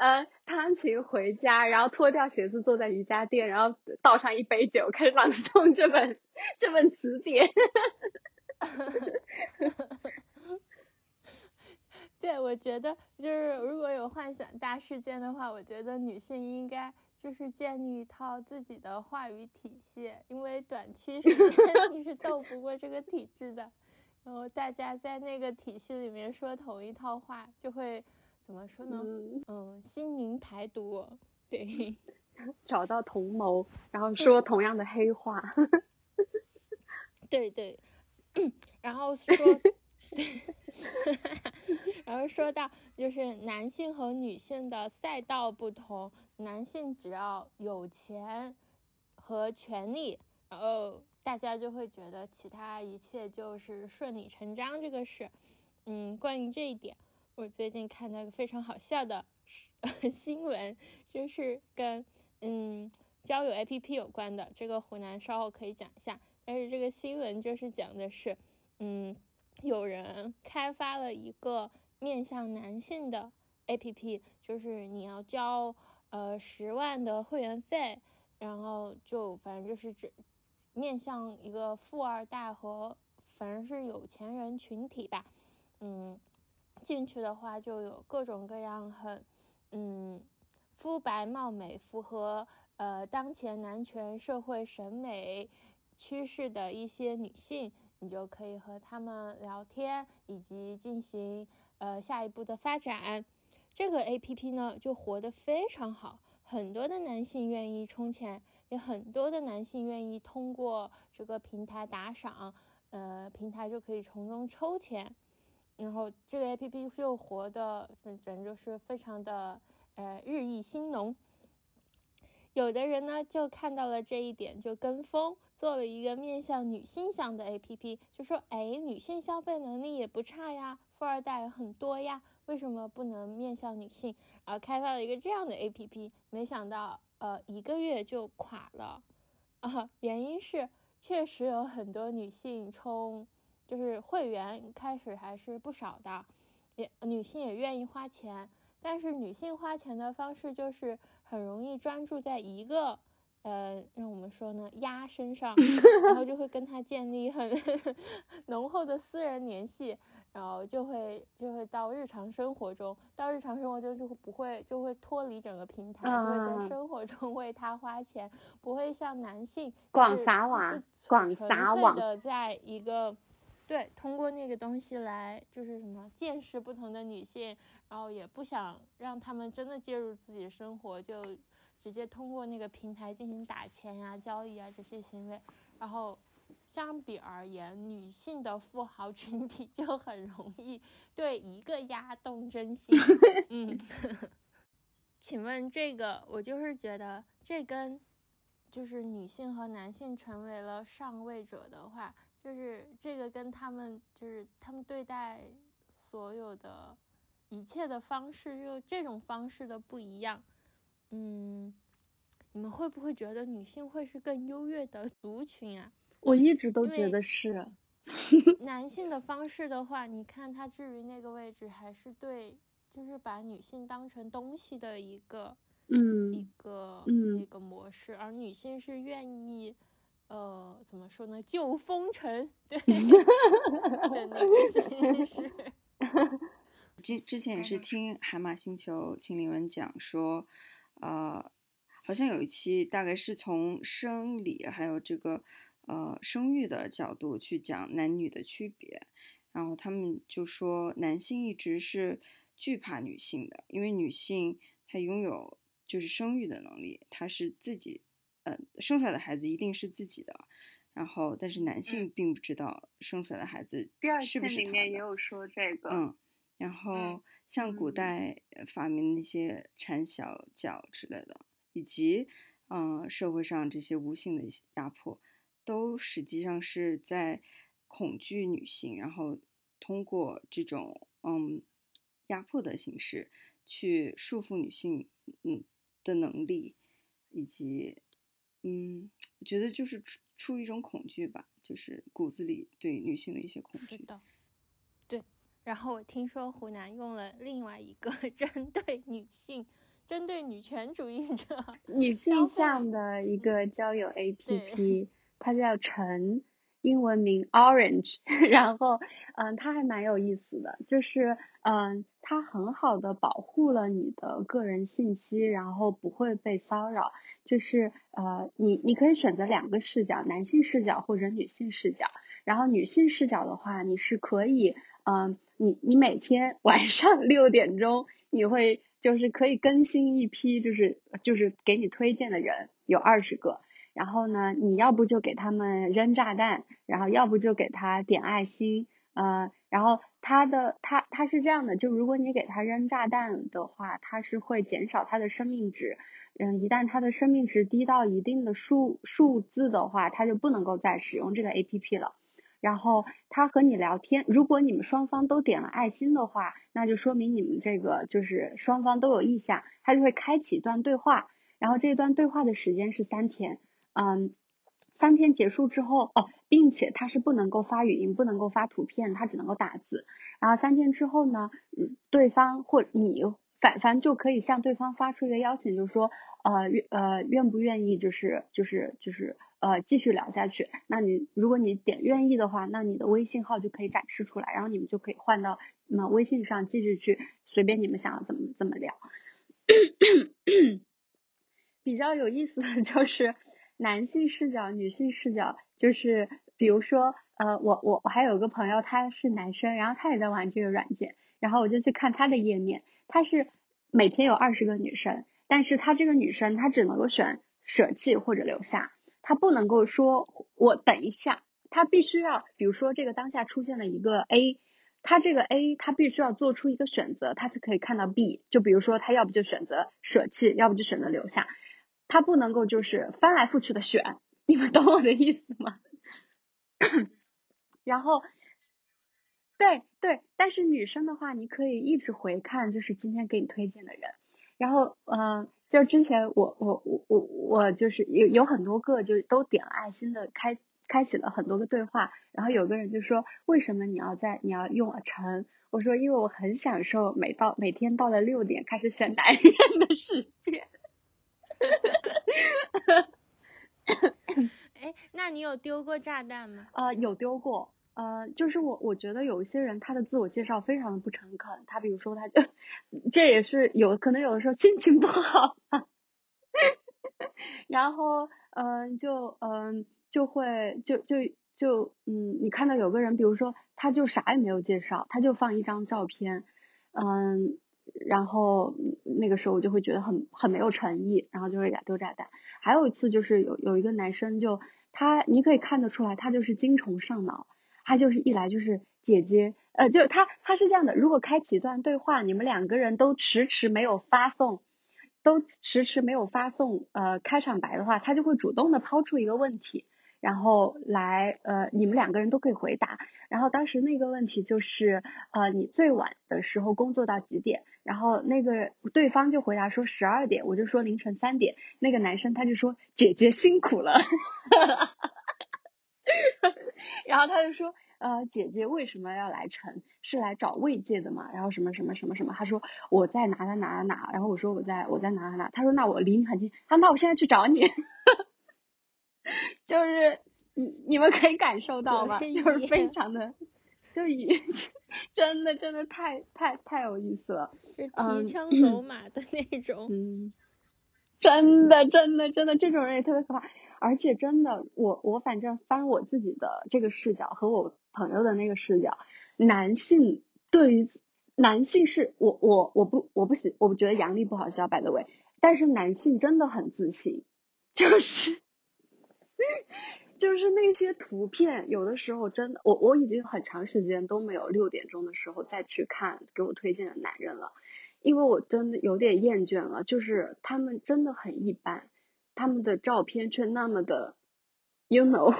呃，弹琴回家，然后脱掉鞋子坐在瑜伽垫，然后倒上一杯酒，开始朗诵这本这本词典。对，我觉得就是如果有幻想大事件的话，我觉得女性应该就是建立一套自己的话语体系，因为短期时间 你是斗不过这个体制的。然后大家在那个体系里面说同一套话，就会怎么说呢？嗯，嗯，心灵排毒。对，找到同谋，然后说同样的黑话。对 对，然后说，对，然后说到就是男性和女性的赛道不同，男性只要有钱和权利，然后大家就会觉得其他一切就是顺理成章这个事。嗯，关于这一点，我最近看到一个非常好笑的 新闻，就是跟嗯交友 APP 有关的，这个湖南稍后可以讲一下。但是这个新闻就是讲的是，嗯，有人开发了一个面向男性的 APP，就是你要交呃十万的会员费，然后就反正就是这面向一个富二代和反正是有钱人群体吧，嗯，进去的话就有各种各样很嗯肤白貌美，符合呃当前男权社会审美趋势的一些女性，你就可以和她们聊天，以及进行呃下一步的发展。这个 A P P 呢就活得非常好，很多的男性愿意充钱，也很多的男性愿意通过这个平台打赏，呃，平台就可以从中抽钱。然后这个 A P P 就活的，反正就是非常的呃日益兴隆。有的人呢就看到了这一点，就跟风做了一个面向女性向的 APP，就说哎，女性消费能力也不差呀，富二代很多呀，为什么不能面向女性？然后开发了一个这样的 APP，没想到呃一个月就垮了啊，原因是确实有很多女性充，就是会员开始还是不少的，也女性也愿意花钱。但是女性花钱的方式就是很容易专注在一个，呃，让我们说呢，鸭身上，然后就会跟他建立很 浓厚的私人联系，然后就会就会到日常生活中，到日常生活中就不会就会脱离整个平台，就会在生活中为他花钱，不会像男性广撒网，广撒网的在一个。对，通过那个东西来就是什么见识不同的女性，然后也不想让他们真的介入自己的生活，就直接通过那个平台进行打钱呀、交易啊这些行为。然后相比而言，女性的富豪群体就很容易对一个鸭动真心。嗯，请问这个，我就是觉得这跟就是女性和男性成为了上位者的话。就是这个跟他们就是他们对待所有的一切的方式，就这种方式的不一样。嗯，你们会不会觉得女性会是更优越的族群啊？我一直都觉得是。男性的方式的话，你看他置于那个位置，还是对，就是把女性当成东西的一个，嗯，一个那个模式，而女性是愿意。呃，怎么说呢？旧风尘，对 的那个形式。之之前也是听海马星球秦林文讲说，呃，好像有一期大概是从生理还有这个呃生育的角度去讲男女的区别，然后他们就说男性一直是惧怕女性的，因为女性她拥有就是生育的能力，她是自己。嗯，生出来的孩子一定是自己的，然后但是男性并不知道生出来的孩子是不是他的。里面也有说这个。嗯，然后像古代发明那些缠小脚之类的，以及嗯社会上这些无性的压迫，都实际上是在恐惧女性，然后通过这种嗯压迫的形式去束缚女性嗯的能力，以及。嗯，我觉得就是出出一种恐惧吧，就是骨子里对女性的一些恐惧。对。然后我听说湖南用了另外一个 针对女性、针对女权主义者、女性向的一个交友 APP，它叫陈。英文名 Orange，然后嗯，它还蛮有意思的，就是嗯，它很好的保护了你的个人信息，然后不会被骚扰。就是呃，你你可以选择两个视角，男性视角或者女性视角。然后女性视角的话，你是可以嗯，你你每天晚上六点钟，你会就是可以更新一批，就是就是给你推荐的人有二十个。然后呢，你要不就给他们扔炸弹，然后要不就给他点爱心，呃，然后他的他他是这样的，就如果你给他扔炸弹的话，他是会减少他的生命值，嗯，一旦他的生命值低到一定的数数字的话，他就不能够再使用这个 A P P 了。然后他和你聊天，如果你们双方都点了爱心的话，那就说明你们这个就是双方都有意向，他就会开启一段对话，然后这段对话的时间是三天。嗯，三天结束之后哦，并且它是不能够发语音，不能够发图片，它只能够打字。然后三天之后呢，对方或你反反就可以向对方发出一个邀请，就是说呃愿呃愿不愿意，就是就是就是呃继续聊下去。那你如果你点愿意的话，那你的微信号就可以展示出来，然后你们就可以换到那微信上继续去随便你们想要怎么怎么聊。比较有意思的就是。男性视角、女性视角，就是比如说，呃，我我我还有个朋友，他是男生，然后他也在玩这个软件，然后我就去看他的页面，他是每天有二十个女生，但是他这个女生他只能够选舍弃或者留下，他不能够说我等一下，他必须要，比如说这个当下出现了一个 A，他这个 A 他必须要做出一个选择，他才可以看到 B，就比如说他要不就选择舍弃，要不就选择留下。它不能够就是翻来覆去的选，你们懂我的意思吗？然后，对对，但是女生的话，你可以一直回看，就是今天给你推荐的人。然后，嗯，就之前我我我我我就是有有很多个，就是都点了爱心的，开开启了很多个对话。然后有个人就说，为什么你要在你要用陈？我说，因为我很享受每到每天到了六点开始选男人的时间。哎，那你有丢过炸弹吗？呃，有丢过。呃，就是我我觉得有一些人他的自我介绍非常的不诚恳，他比如说他就这也是有可能有的时候心情不好，然后嗯就嗯就会就就就嗯你看到有个人比如说他就啥也没有介绍，他就放一张照片，嗯。然后那个时候我就会觉得很很没有诚意，然后就会给他丢炸弹。还有一次就是有有一个男生就他你可以看得出来他就是精虫上脑，他就是一来就是姐姐呃就他他是这样的，如果开启一段对话，你们两个人都迟迟没有发送，都迟迟没有发送呃开场白的话，他就会主动的抛出一个问题。然后来，呃，你们两个人都可以回答。然后当时那个问题就是，呃，你最晚的时候工作到几点？然后那个对方就回答说十二点，我就说凌晨三点。那个男生他就说姐姐辛苦了，然后他就说，呃，姐姐为什么要来晨？是来找慰藉的嘛？然后什么什么什么什么？他说我在哪哪哪哪，然后我说我在我在哪哪哪，他说那我离你很近，他那我现在去找你。就是你你们可以感受到吗？就是非常的，就已真的真的太太太有意思了，是提枪走马的那种。嗯，真的真的真的这种人也特别可怕，而且真的我我反正翻我自己的这个视角和我朋友的那个视角，男性对于男性是我我我不我不喜我不觉得杨笠不好笑，by the way，但是男性真的很自信，就是。就是那些图片，有的时候真的，我我已经很长时间都没有六点钟的时候再去看给我推荐的男人了，因为我真的有点厌倦了。就是他们真的很一般，他们的照片却那么的，you know，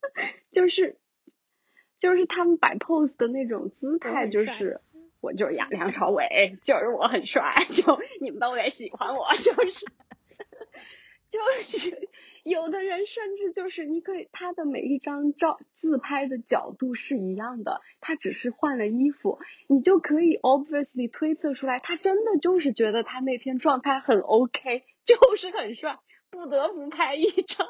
就是就是他们摆 pose 的那种姿态，就是我就是杨梁朝伟，就是我很帅，就你们都得喜欢我，就是 就是。有的人甚至就是你可以，他的每一张照自拍的角度是一样的，他只是换了衣服，你就可以 obviously 推测出来，他真的就是觉得他那天状态很 OK，就是很帅，不得不拍一张。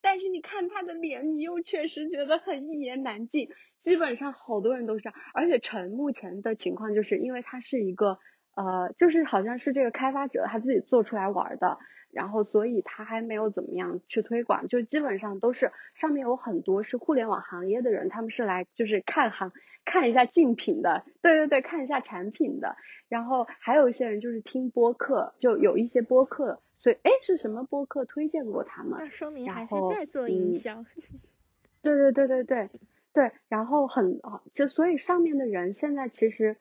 但是你看他的脸，你又确实觉得很一言难尽。基本上好多人都是这样，而且陈目前的情况就是因为他是一个呃，就是好像是这个开发者他自己做出来玩的。然后，所以他还没有怎么样去推广，就基本上都是上面有很多是互联网行业的人，他们是来就是看行看一下竞品的，对对对，看一下产品的。然后还有一些人就是听播客，就有一些播客，所以哎是什么播客推荐过他们？那说明还是在做营销。对对对对对对，然后很就所以上面的人现在其实，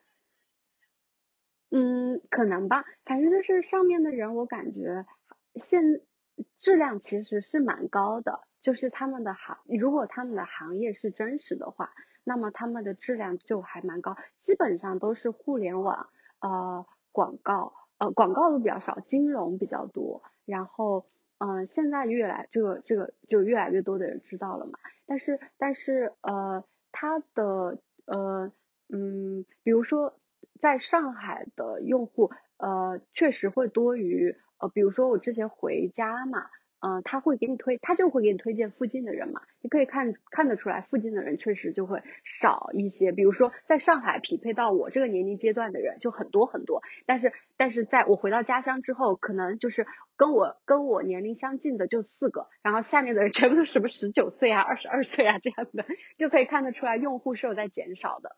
嗯，可能吧，反正就是上面的人，我感觉。现质量其实是蛮高的，就是他们的行，如果他们的行业是真实的话，那么他们的质量就还蛮高，基本上都是互联网呃广告呃广告都比较少，金融比较多，然后嗯现在越来这个这个就越来越多的人知道了嘛，但是但是呃他的呃嗯比如说在上海的用户呃确实会多于。呃，比如说我之前回家嘛，嗯，他会给你推，他就会给你推荐附近的人嘛，你可以看看得出来，附近的人确实就会少一些。比如说在上海匹配到我这个年龄阶段的人就很多很多，但是但是在我回到家乡之后，可能就是跟我跟我年龄相近的就四个，然后下面的人 全部都什么十九岁啊、二十二岁啊这样的，就可以看得出来用户是有在减少的。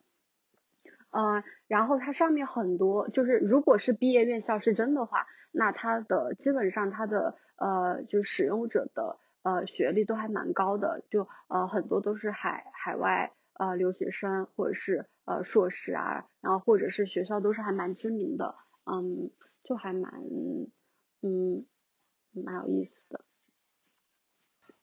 嗯，然后它上面很多就是，如果是毕业院校是真的话，那它的基本上它的呃，就使用者的呃学历都还蛮高的，就呃很多都是海海外呃留学生或者是呃硕士啊，然后或者是学校都是还蛮知名的，嗯，就还蛮嗯蛮有意思的。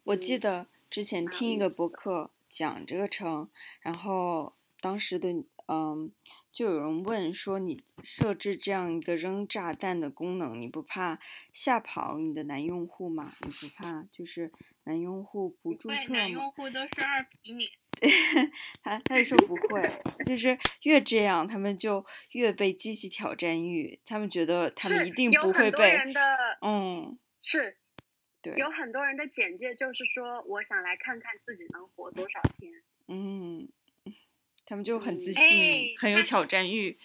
我记得之前听一个博客讲这个城，然后当时的嗯，就有人问说，你设置这样一个扔炸弹的功能，你不怕吓跑你的男用户吗？你不怕就是男用户不注册吗？男用户都是二比你。他他就说不会，就是越这样，他们就越被激起挑战欲，他们觉得他们一定不会被，嗯，是。对，有很多人的简介就是说，我想来看看自己能活多少天。嗯，他们就很自信，很有挑战欲。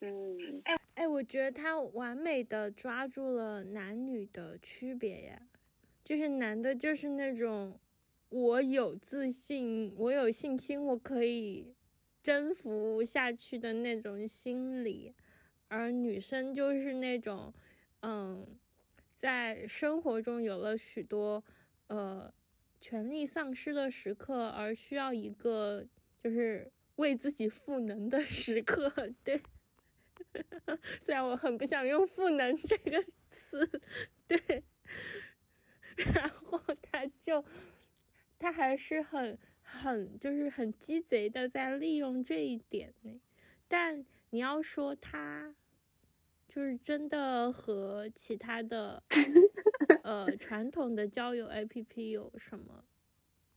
嗯，哎哎，我觉得他完美的抓住了男女的区别呀，就是男的，就是那种我有自信，我有信心，我可以征服下去的那种心理，而女生就是那种，嗯。在生活中有了许多，呃，权力丧失的时刻，而需要一个就是为自己赋能的时刻。对，虽然我很不想用“赋能”这个词，对。然后他就，他还是很很就是很鸡贼的在利用这一点呢。但你要说他。就是真的和其他的 呃传统的交友 APP 有什么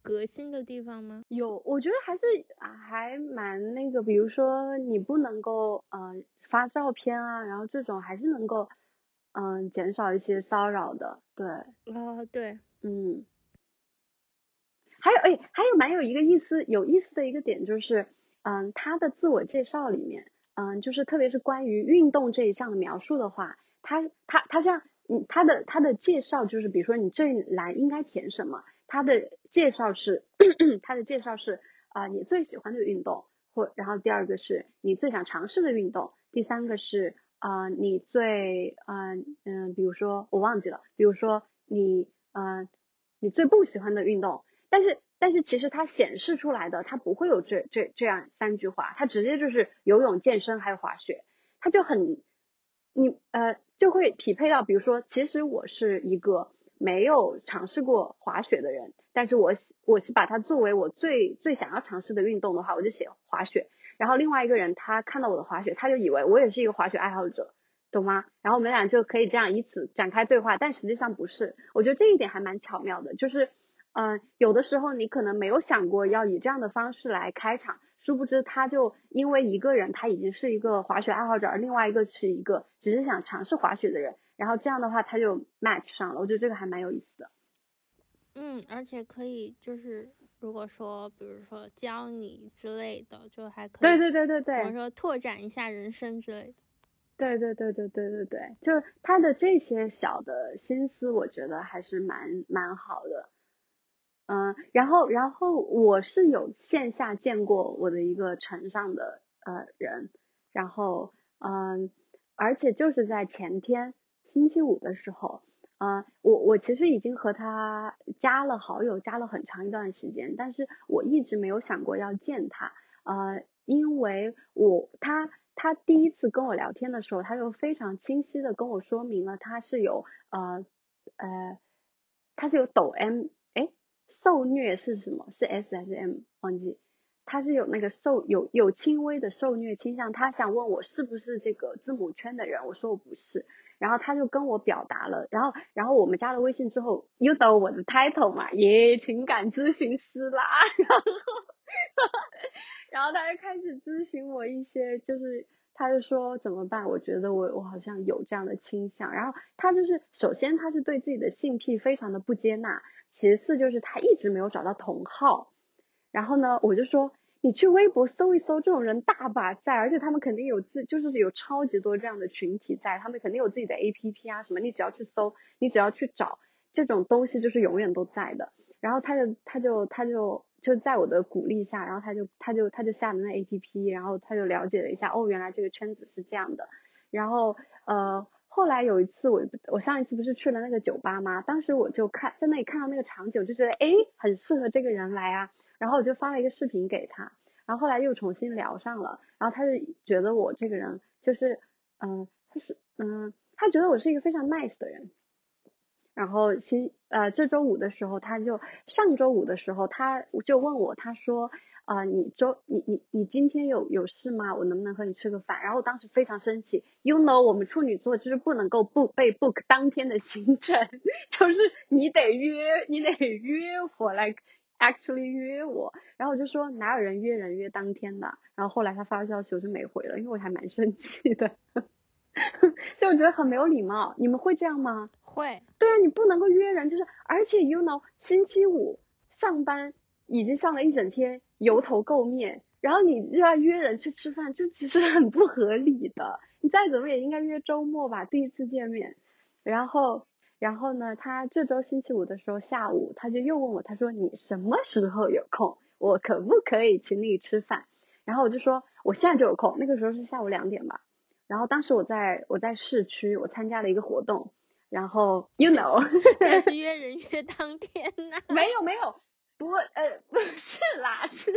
革新的地方吗？有，我觉得还是还蛮那个，比如说你不能够嗯发照片啊，然后这种还是能够嗯减少一些骚扰的。对，哦对，嗯，还有哎，还有蛮有一个意思有意思的一个点就是嗯他的自我介绍里面。嗯，就是特别是关于运动这一项的描述的话，他他他像嗯，他的他的介绍就是，比如说你这一栏应该填什么，它的介绍是 它的介绍是啊，你最喜欢的运动，或然后第二个是你最想尝试的运动，第三个是啊，你最嗯嗯，比如说我忘记了，比如说你嗯你最不喜欢的运动，但是。但是其实它显示出来的，它不会有这这这样三句话，它直接就是游泳、健身还有滑雪，它就很，你呃就会匹配到，比如说，其实我是一个没有尝试过滑雪的人，但是我我是把它作为我最最想要尝试的运动的话，我就写滑雪。然后另外一个人他看到我的滑雪，他就以为我也是一个滑雪爱好者，懂吗？然后我们俩就可以这样以此展开对话，但实际上不是。我觉得这一点还蛮巧妙的，就是。嗯，有的时候你可能没有想过要以这样的方式来开场，殊不知他就因为一个人他已经是一个滑雪爱好者，而另外一个是一个只是想尝试滑雪的人，然后这样的话他就 match 上了，我觉得这个还蛮有意思的。嗯，而且可以就是如果说比如说教你之类的，就还可以。对对对对对。怎么说拓展一下人生之类的。对对对对对对对，就他的这些小的心思，我觉得还是蛮蛮好的。嗯，然后，然后我是有线下见过我的一个城上的呃人，然后，嗯，而且就是在前天星期五的时候，啊，我我其实已经和他加了好友，加了很长一段时间，但是我一直没有想过要见他，呃，因为我他他第一次跟我聊天的时候，他就非常清晰的跟我说明了他是有呃呃他是有抖 M 哎。受虐是什么？是 S 还是 M？忘记，他是有那个受有有轻微的受虐倾向。他想问我是不是这个字母圈的人，我说我不是。然后他就跟我表达了，然后然后我们加了微信之后，又到我的 title 嘛，耶，情感咨询师啦。然后 然后他就开始咨询我一些，就是他就说怎么办？我觉得我我好像有这样的倾向。然后他就是首先他是对自己的性癖非常的不接纳。其次就是他一直没有找到同号，然后呢，我就说你去微博搜一搜，这种人大把在，而且他们肯定有自，就是有超级多这样的群体在，他们肯定有自己的 APP 啊什么，你只要去搜，你只要去找这种东西，就是永远都在的。然后他就他就他就就在我的鼓励下，然后他就他就他就下了那 APP，然后他就了解了一下，哦，原来这个圈子是这样的，然后呃。后来有一次，我我上一次不是去了那个酒吧吗？当时我就看在那里看到那个场景，我就觉得哎，很适合这个人来啊。然后我就发了一个视频给他，然后后来又重新聊上了，然后他就觉得我这个人就是，嗯，他是，嗯，他觉得我是一个非常 nice 的人，然后星呃这周五的时候，他就上周五的时候，他就问我，他说啊、你周你你你今天有有事吗？我能不能和你吃个饭？然后我当时非常生气，You know 我们处女座就是不能够 book 被 book 当天的行程，就是你得约你得约我来 actually 约我，然后我就说哪有人约人约当天的？然后后来他发消息我就没回了，因为我还蛮生气的，就我觉得很没有礼貌。你们会这样吗？会，对啊，你不能够约人，就是而且 you know 星期五上班已经上了一整天，油头垢面，然后你又要约人去吃饭，这其实很不合理的。你再怎么也应该约周末吧，第一次见面。然后，然后呢，他这周星期五的时候下午，他就又问我，他说你什么时候有空？我可不可以请你吃饭？然后我就说我现在就有空，那个时候是下午两点吧。然后当时我在我在市区，我参加了一个活动，然后 you know 这是约人约当天呐、没有没有，不呃不是啦，是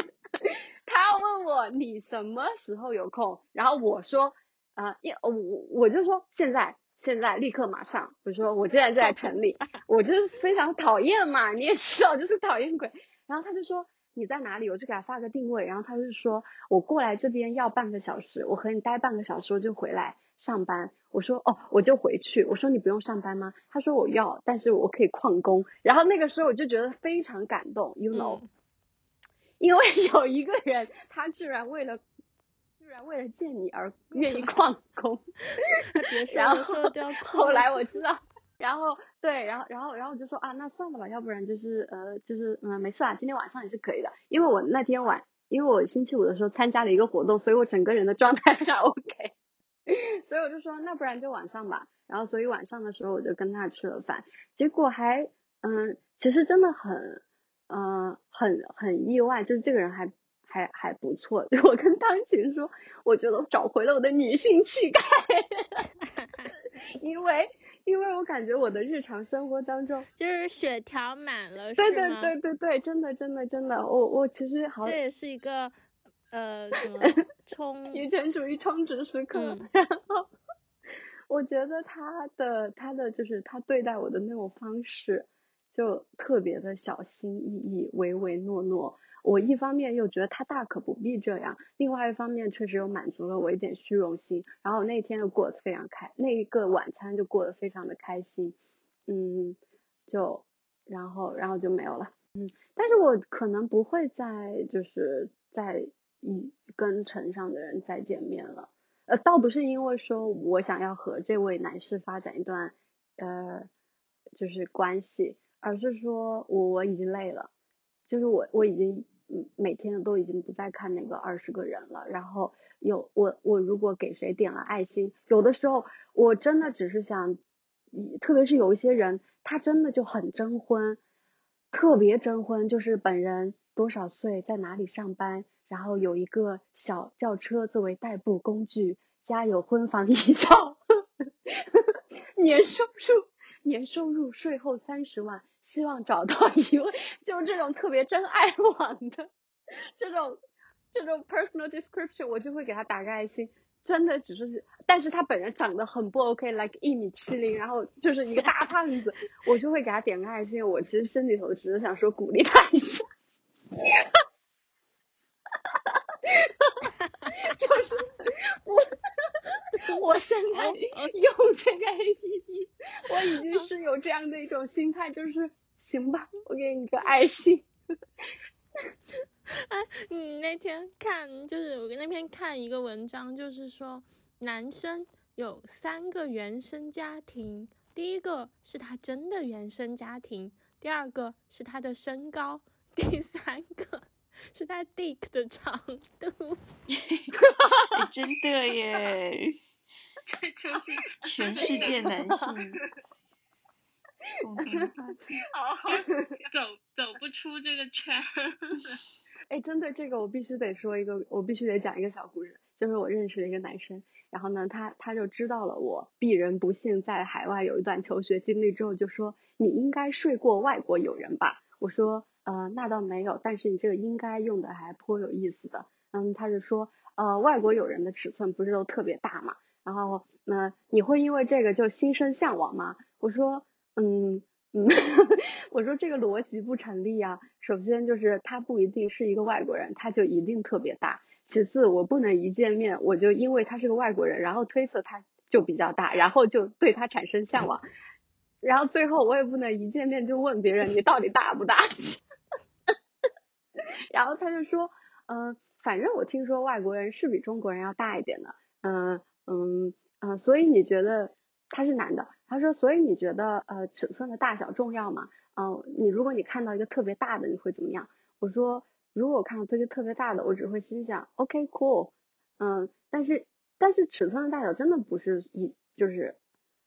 他问我你什么时候有空，然后我说啊，因我我就说现在现在立刻马上，我说我现在就在城里，我就是非常讨厌嘛，你也知道就是讨厌鬼，然后他就说。你在哪里？我就给他发个定位，然后他就说我过来这边要半个小时，我和你待半个小时，我就回来上班。我说哦，我就回去。我说你不用上班吗？他说我要，但是我可以旷工。然后那个时候我就觉得非常感动，you know，、嗯因为有一个人他居然为了居然为了见你而愿意旷工。然了，说了都要 哭后来我知道，然后对，然后然后然后我就说啊，那算了吧，要不然就是呃就是嗯没事啊，今天晚上也是可以的，因为我那天晚，因为我星期五的时候参加了一个活动，所以我整个人的状态非常 OK，所以我就说那不然就晚上吧，然后所以晚上的时候我就跟他吃了饭，结果还嗯其实真的很嗯、呃很很意外，就是这个人还。还还不错，我跟当琴说，我觉得我找回了我的女性气概，因为因为我感觉我的日常生活当中，就是血条满了，对对对对对，真的真的真的，我我其实好这也是一个呃怎么 冲女权主义充值时刻，嗯。然后我觉得他的他的就是他对待我的那种方式，就特别的小心翼翼、唯唯诺诺。我一方面又觉得他大可不必这样，另外一方面确实又满足了我一点虚荣心。然后那天就过得非常开，那一个晚餐就过得非常的开心，嗯，就然后然后就没有了，嗯，但是我可能不会再就是再一跟城上的人再见面了。呃，倒不是因为说我想要和这位男士发展一段呃就是关系，而是说我我已经累了，就是我我已经每天都已经不再看那个二十个人了，然后有我我如果给谁点了爱心，有的时候我真的只是想，特别是有一些人他真的就很征婚，特别征婚，就是本人多少岁，在哪里上班，然后有一个小轿车作为代步工具，家有婚房一套，年收入年收入税后三十万，希望找到一位，就是这种特别真爱网的这种这种 personal description，我就会给他打个爱心。真的只是，但是他本人长得很不 OK，like 一米七零，然后就是一个大胖子，我就会给他点个爱心。我其实心里头只是想说鼓励他一下，就是我我现在用这个 APP，我已经是有这样的一种心态，就是行吧，我给你个爱心。哎，你那天看，就是我那天看一个文章，就是说男生有三个原生家庭，第一个是他真的原生家庭，第二个是他的身高，第三个是他 dick 的长度。哎真的耶，这就是全世界男性共同话题。好好走走不出这个圈儿。哎，针对这个，我必须得说一个，我必须得讲一个小故事，就是我认识了一个男生，然后呢，他他就知道了我鄙人不幸在海外有一段求学经历之后，就说你应该睡过外国友人吧？我说呃，那倒没有，但是你这个应该用的还颇有意思的。嗯，他就说呃，外国友人的尺寸不是都特别大嘛？然后那、你会因为这个就心生向往吗？我说嗯嗯，我说这个逻辑不成立啊。首先就是他不一定是一个外国人，他就一定特别大。其次，我不能一见面我就因为他是个外国人，然后推测他就比较大，然后就对他产生向往。然后最后我也不能一见面就问别人你到底大不大。然后他就说，嗯，反正我听说外国人是比中国人要大一点的，嗯嗯嗯，所以你觉得他是男的？他说，所以你觉得呃尺寸的大小重要吗？嗯，你如果你看到一个特别大的，你会怎么样？我说，如果我看到这个特别大的，我只会心想，OK cool，嗯，但是但是尺寸的大小真的不是一就是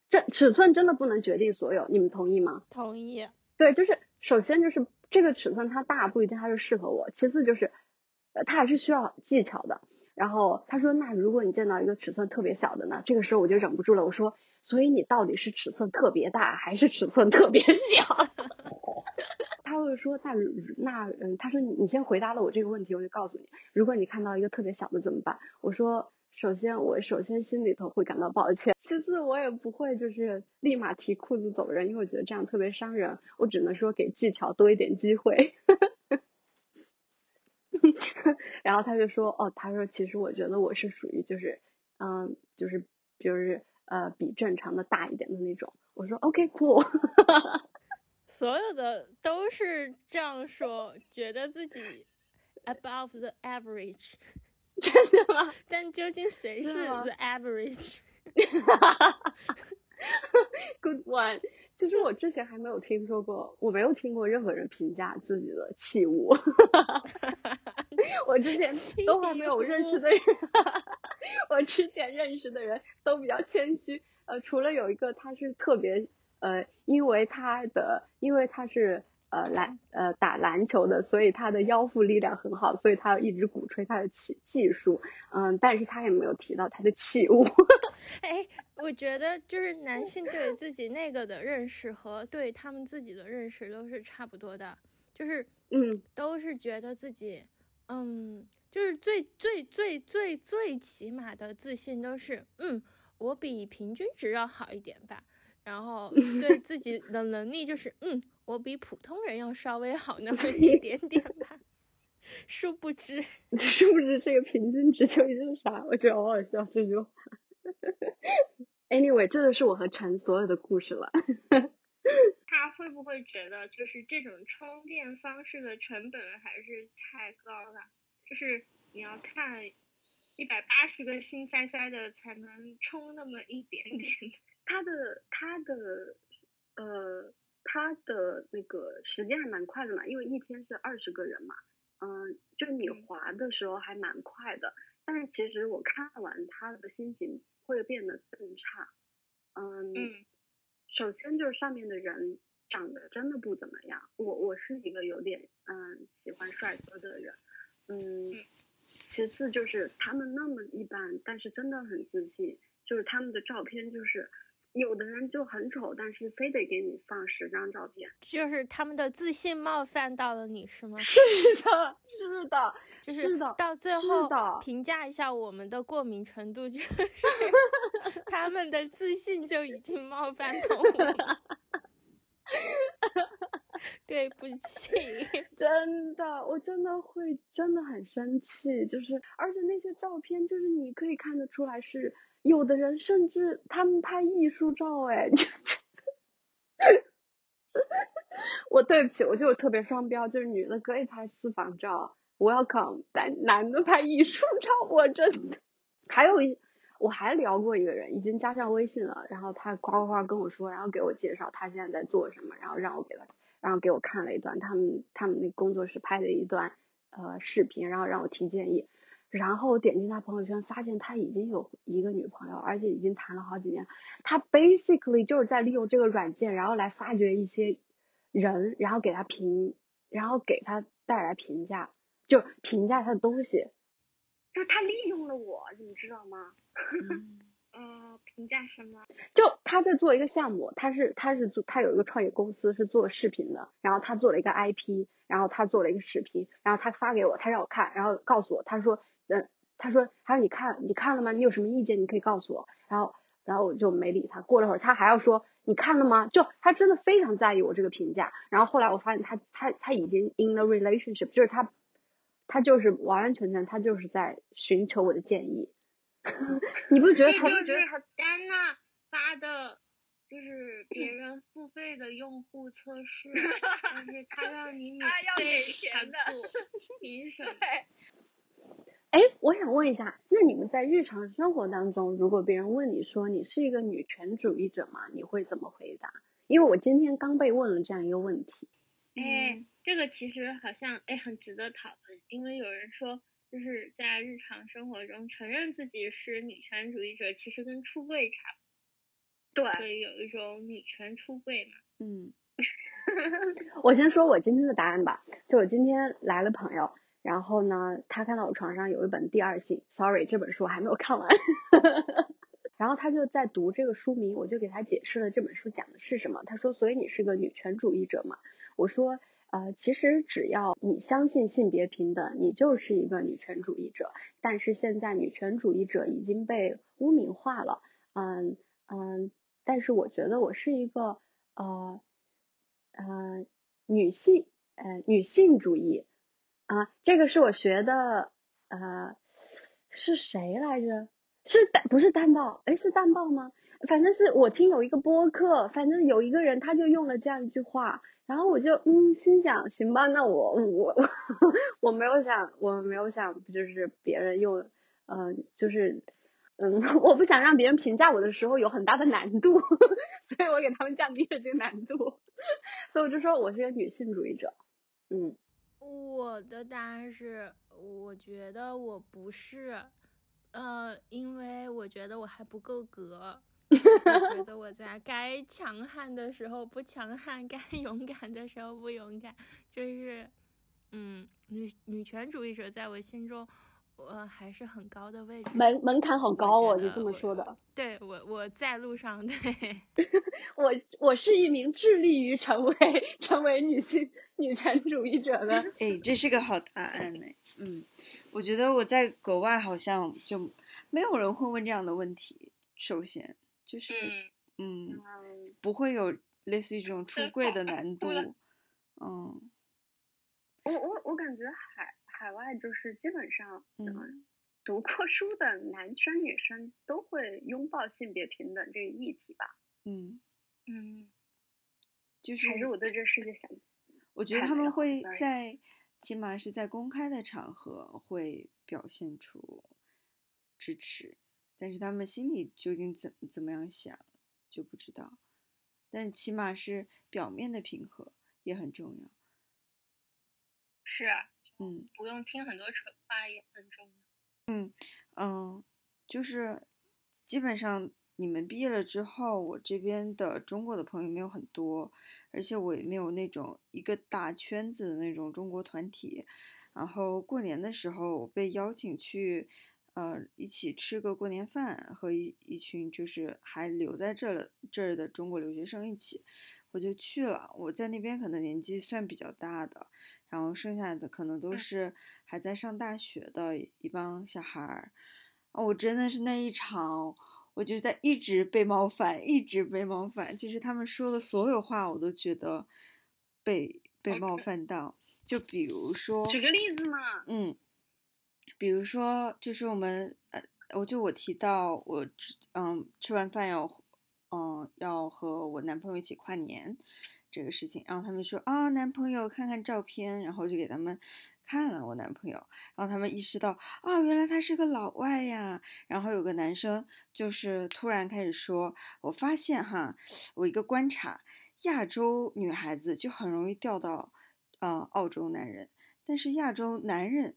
这尺寸真的不能决定所有，你们同意吗？同意。对，就是首先就是这个尺寸它大不一定它就适合我，其次就是呃它还是需要技巧的。然后他说，那如果你见到一个尺寸特别小的呢？这个时候我就忍不住了，我说，所以你到底是尺寸特别大还是尺寸特别小？他会说，那那嗯，他说你你先回答了我这个问题，我就告诉你，如果你看到一个特别小的怎么办？我说，首先我首先心里头会感到抱歉，其次我也不会就是立马提裤子走人，因为我觉得这样特别伤人，我只能说给技巧多一点机会。然后他就说，哦，他说其实我觉得我是属于就是，嗯，就是就是呃比正常的大一点的那种。我说 OK cool，所有的都是这样说，觉得自己 above the average，真的吗？但究竟谁是 the average？Good one。其实我之前还没有听说过，我没有听过任何人评价自己的器物。我之前都还没有认识的人，我之前认识的人都比较谦虚。呃，除了有一个他是特别呃，因为他的因为他是呃篮呃打篮球的，所以他的腰腹力量很好，所以他一直鼓吹他的技技术。嗯，但是他也没有提到他的器物。哎，我觉得就是男性对自己那个的认识和对他们自己的认识都是差不多的，就是嗯，都是觉得自己。嗯，就是最最最最最起码的自信都是，嗯，我比平均值要好一点吧。然后对自己的能力就是，嗯，我比普通人要稍微好那么 一点点吧。殊不知，殊不知这个平均值究竟是啥？我觉得好好笑这句话。Anyway，这就是我和陈所有的故事了。他会不会觉得，就是这种充电方式的成本还是太高了？就是你要看一百八十个心塞塞的才能充那么一点点。他的他的呃它的那个时间还蛮快的嘛，因为一天是二十个人嘛，嗯，就你滑的时候还蛮快的。但是其实我看完他的心情会变得更差，嗯。首先就是上面的人长得真的不怎么样，我我是一个有点嗯喜欢帅哥的人，嗯，其次就是他们那么一般，但是真的很自信，就是他们的照片就是有的人就很丑，但是非得给你放十张照片，就是他们的自信冒犯到了你是吗？是的，是的，就是到最后评价一下我们的过敏程度，就是 他们的自信就已经冒犯到我了。对不起，真的，我真的会真的很生气，就是而且那些照片，就是你可以看得出来是有的人甚至他们拍艺术照，哎，我对不起，我就是特别双标，就是女的可以拍私房照。Welcome，但男的拍艺术照，我真的。还有一，我还聊过一个人，已经加上微信了，然后他呱呱呱跟我说，然后给我介绍他现在在做什么，然后让我给他，然后给我看了一段他们他们那工作室拍的一段呃视频，然后让我提建议，然后我点进他朋友圈，发现他已经有一个女朋友，而且已经谈了好几年。他 basically 就是在利用这个软件，然后来发掘一些人，然后给他评，然后给他带来评价。就评价他的东西，就他利用了我，你知道吗？嗯，评价什么？就他在做一个项目，他是他是做他有一个创业公司是做视频的，然后他做了一个 IP，然后他做了一个视频，然后他发给我，他让我看，然后告诉我，他说，嗯，他说，他说你看你看了吗？你有什么意见你可以告诉我，然后然后我就没理他。过了会儿他还要说，你看了吗？就他真的非常在意我这个评价。然后后来我发现他他他已经 in the relationship，就是他他就是完完全全他就是在寻求我的建议。你不觉得他？这就是丹娜发的，就是别人付费的用户测试，但是他让你免 要给费钱的凭什么？哎，我想问一下，那你们在日常生活当中，如果别人问你说你是一个女权主义者吗？你会怎么回答？因为我今天刚被问了这样一个问题。哎，这个其实好像哎很值得讨论，因为有人说就是在日常生活中承认自己是女权主义者，其实跟出柜差不多，所，以有一种女权出柜嘛。嗯 我先说我今天的答案吧，就我今天来了朋友，然后呢，他看到我床上有一本《第二性》，sorry，这本书我还没有看完。然后他就在读这个书名，我就给他解释了这本书讲的是什么。他说：“所以你是个女权主义者嘛？”我说：“呃，其实只要你相信性别平等，你就是一个女权主义者。但是现在女权主义者已经被污名化了，嗯嗯，但是我觉得我是一个呃呃女性呃女性主义啊，这个是我学的呃是谁来着？是蛋不是蛋报？哎，是蛋报吗？反正是我听有一个播客，反正有一个人他就用了这样一句话，然后我就嗯心想，行吧，那我我 我没有想我没有想就是别人用嗯、就是嗯我不想让别人评价我的时候有很大的难度，所以我给他们降低了这个难度，所以我就说我是个女性主义者，嗯我的答案是，我觉得我不是，呃，因为我觉得我还不够格。我觉 得我在该强悍的时候不强悍，该 勇敢的时候不勇敢，就是，嗯，女女权主义者在我心中，我还是很高的位置。门门槛好高哦，你这么说的。对我，我在路上，对，我我是一名致力于成为成为女性女权主义者的。哎，这是个好答案呢。嗯，我觉得我在国外好像就没有人会问这样的问题。首先就是，嗯，不会有类似于这种出柜的难度。嗯。我我我感觉海海外就是基本上，嗯嗯，读过书的男生女生都会拥抱性别平等这个议题吧，嗯，嗯，就是还是我对这个世界想我觉得他们会在，起码是在公开的场合会表现出支持，但是他们心里究竟怎怎么样想就不知道。但起码是表面的平和也很重要。是啊，嗯不用听很多蠢话也很重要。嗯嗯，就是基本上你们毕业了之后，我这边的中国的朋友没有很多，而且我也没有那种一个大圈子的那种中国团体。然后过年的时候，我被邀请去，呃，一起吃个过年饭，和一一群就是还留在这儿的这儿的中国留学生一起，我就去了。我在那边可能年纪算比较大的，然后剩下的可能都嗯是还在上大学的一帮小孩儿。啊，我真的是那一场，我就在一直被冒犯，一直被冒犯，其实他们说的所有话，我都觉得被被冒犯到。就比如说，举个例子嘛，嗯，比如说，就是我们呃，我就我提到我嗯吃完饭要嗯要和我男朋友一起跨年这个事情，然后他们说啊男朋友看看照片，然后就给他们看了我男朋友，然后他们意识到啊原来他是个老外呀，然后有个男生就是突然开始说，我发现哈，我一个观察，亚洲女孩子就很容易掉到呃澳洲男人。但是亚洲男人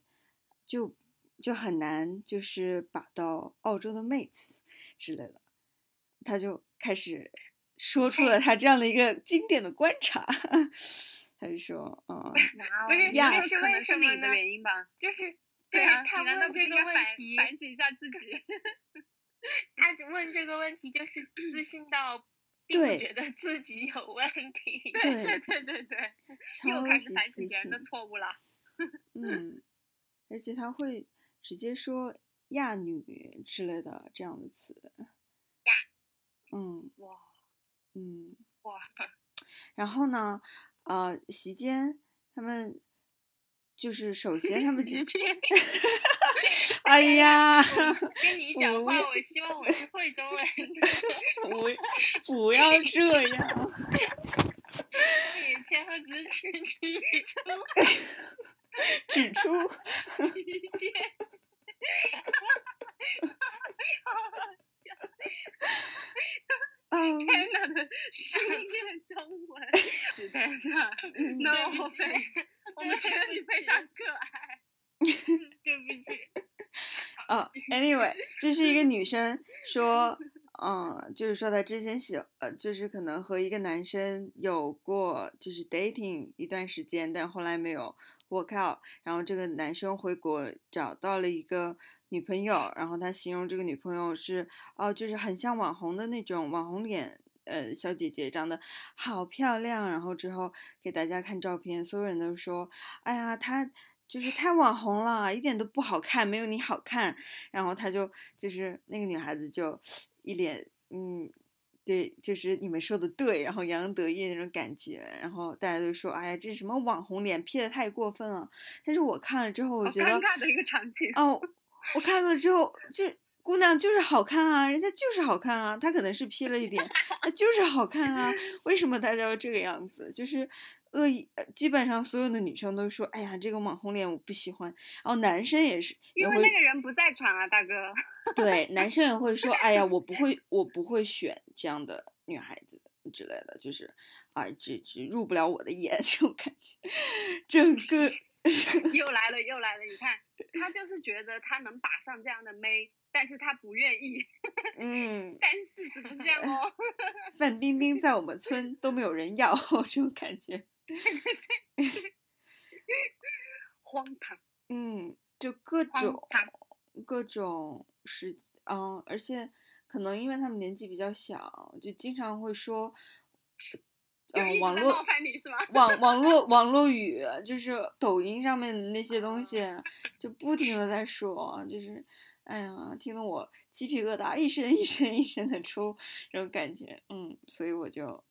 就就很难，就是把到澳洲的妹子之类的，他就开始说出了他这样的一个经典的观察，他就说，嗯，不是那这是为可能是你的什么呢原因吧？就是对啊，他问这个问题，反省一下自己？他问这个问题就是自信到并对不觉得自己有问题。对对对对对，又超开始反省别人的，错误了。嗯，而且他会直接说“亚女”之类的这样的词，嗯哇，嗯，哇，然后呢，呃，席间他们就是首先他们直接 哎呀，跟你讲话，我希望我是惠州人的。不不要这样，以前和直指指出 指出 一件。嗯，天哪的书面中文，是的，no，我们觉得你非常可爱。对不起。哦，anyway，这是一个女生说，嗯，就是说她之前喜，呃，就是可能和一个男生有过就是 dating 一段时间，但后来没有 work out，然后这个男生回国找到了一个女朋友，然后他形容这个女朋友是，哦，就是很像网红的那种网红脸。呃，小姐姐长得好漂亮，然后之后给大家看照片，所有人都说，哎呀，她就是太网红了，一点都不好看，没有你好看。然后她就就是那个女孩子就一脸嗯，对，就是你们说的对，然后洋洋得意那种感觉。然后大家都说，哎呀，这什么网红脸，P 的太过分了。但是我看了之后，我觉得尴尬的一个场景。哦，我看了之后就。姑娘就是好看啊，人家就是好看啊，她可能是 P 了一点，她就是好看啊。为什么大家要这个样子？就是恶意，基本上所有的女生都说，哎呀，这个网红脸我不喜欢。然后男生也是，因为那个人不在场啊，大哥。对，男生也会说，哎呀，我不会，我不会选这样的女孩子之类的，就是啊，这这入不了我的眼，这种感觉。整个 又来了，又来了，你看，他就是觉得他能把上这样的妹。但是他不愿意，嗯，但事实不是这样哦。范冰冰在我们村都没有人要，这种感觉，荒唐。嗯，就各种各种时，嗯，而且可能因为他们年纪比较小，就经常会说，嗯，网络网网络网络语，就是抖音上面的那些东西，就不停的在说，就是。哎呀，听得我鸡皮疙瘩一声一声一声的出，这种感觉，嗯，所以我就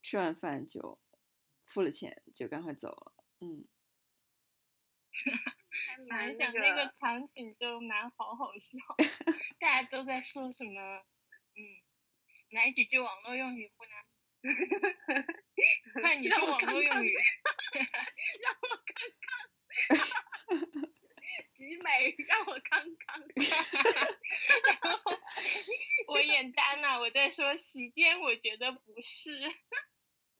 吃完饭就付了钱，就赶快走了，嗯。想想那个场景就蛮好好笑，大家都在说什么？嗯，来几句网络用语不难。看你说网络用语，让我看看。集美，让我看看。然后我演丹娜，我在说席间，我觉得不是。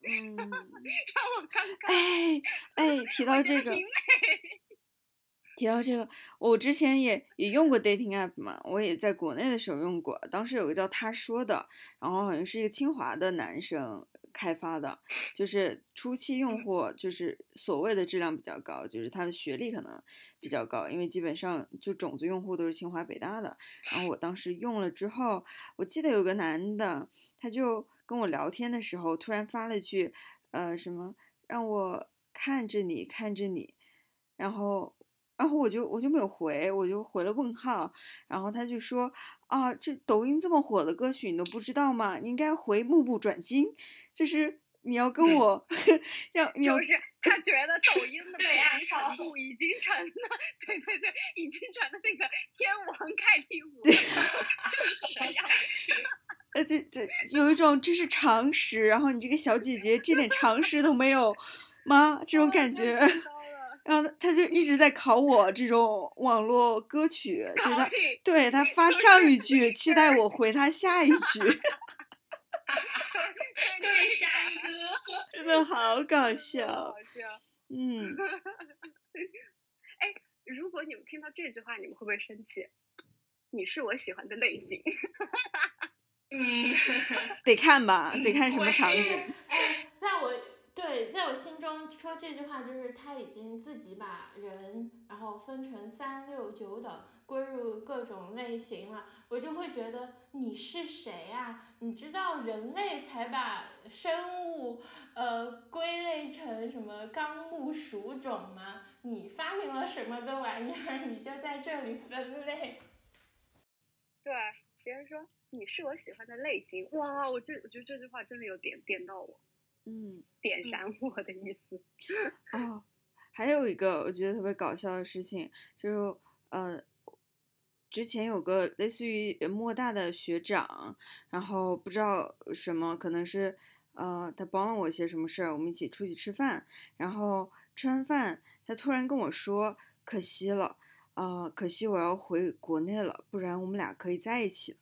嗯。让我看看。哎哎，提到这个，提到这个，我之前也也用过 dating app 嘛，我也在国内的时候用过，当时有个叫他说的，然后好像是一个清华的男生。开发的，就是初期用户，就是所谓的质量比较高，就是他的学历可能比较高，因为基本上就种子用户都是清华北大的。然后我当时用了之后，我记得有个男的，他就跟我聊天的时候，突然发了句，呃，什么让我看着你看着你，然后。然后我就我就没有回，我就回了问号。然后他就说啊，这抖音这么火的歌曲你都不知道吗？你应该回目不转睛，就是你要跟我要，就是他觉得抖音的美颜程度已经成了，对对对，已经成了那个天王盖地 虎，就是这样。呃，这这有一种这是常识，然后你这个小姐姐这点常识都没有吗？这种感觉。然后他就一直在考我这种网络歌曲，就是他对他发上一句，期待我回他下一句。对，山哥 真的好搞笑。好笑。嗯。哎，如果你们听到这句话，你们会不会生气？你是我喜欢的类型。嗯。得看吧，得看什么场景。哎，在我。对，在我心中说这句话，就是他已经自己把人，然后分成三六九等，归入各种类型了。我就会觉得你是谁啊？你知道人类才把生物呃归类成什么纲目属种吗？你发明了什么个玩意儿？你就在这里分类？对，别人说你是我喜欢的类型，哇，我这我觉得这句话真的有点点到我，嗯，点燃我的意思。哦，还有一个我觉得特别搞笑的事情，就是呃，之前有个类似于莫大的学长，然后不知道什么，可能是呃他帮了我一些什么事儿，我们一起出去吃饭，然后吃完饭，他突然跟我说，可惜了。呃，可惜我要回国内了，不然我们俩可以在一起。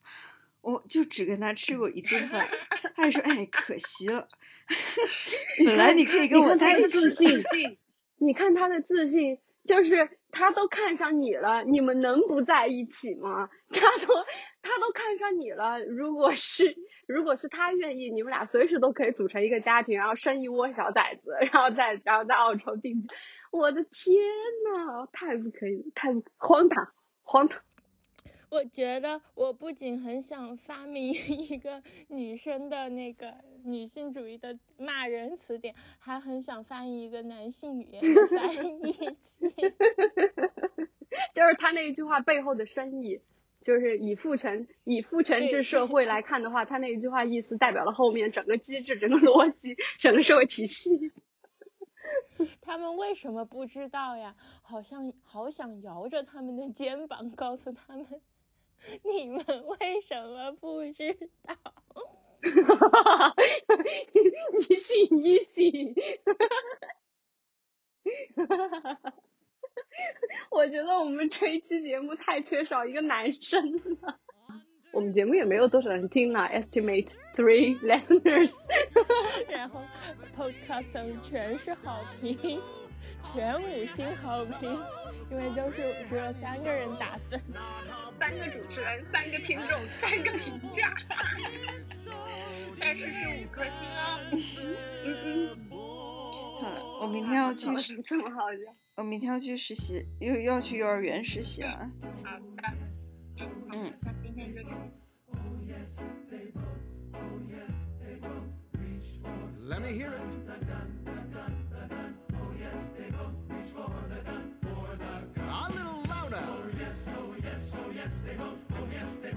我就只跟他吃过一顿饭，他还说：“哎，可惜了，本来你可以跟我在一起。”自信，你看他的自信，就是他都看上你了，你们能不在一起吗？他都他都看上你了，如果是如果是他愿意，你们俩随时都可以组成一个家庭，然后生一窝小崽子，然后再然后在澳洲定居。我的天呐，太不可以，太荒唐，荒唐！我觉得我不仅很想发明 一个女生的那个女性主义的骂人词典，还很想翻译一个男性语言的翻译器。就是他那一句话背后的深意，就是以父权以父权制社 会来看的话，他那一句话意思代表了后面整个机制、整个逻辑、整个社会体系。他们为什么不知道呀？好像好想摇着他们的肩膀，告诉他们，你们为什么不知道？你信你信？我觉得我们这一期节目太缺少一个男生了。我们节目也没有多少人听了，estimate three listeners。然后 podcast 全是好评，全五星好评，因为都是只有三个人打分，三个主持人，三个听众，三个评价，但是是五颗星啊。嗯嗯。我明天要去这么好笑。我明天要去实 习，又要去幼儿园实习了。好的。嗯。Let me hear it.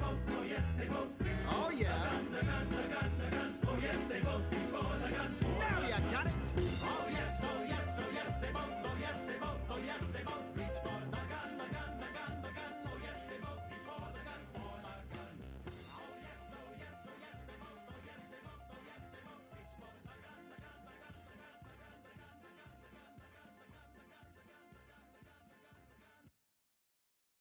vote, oh yes they vote. Oh yeah. The gun, the gun, the gun, the gun, oh yes they vote. The gun.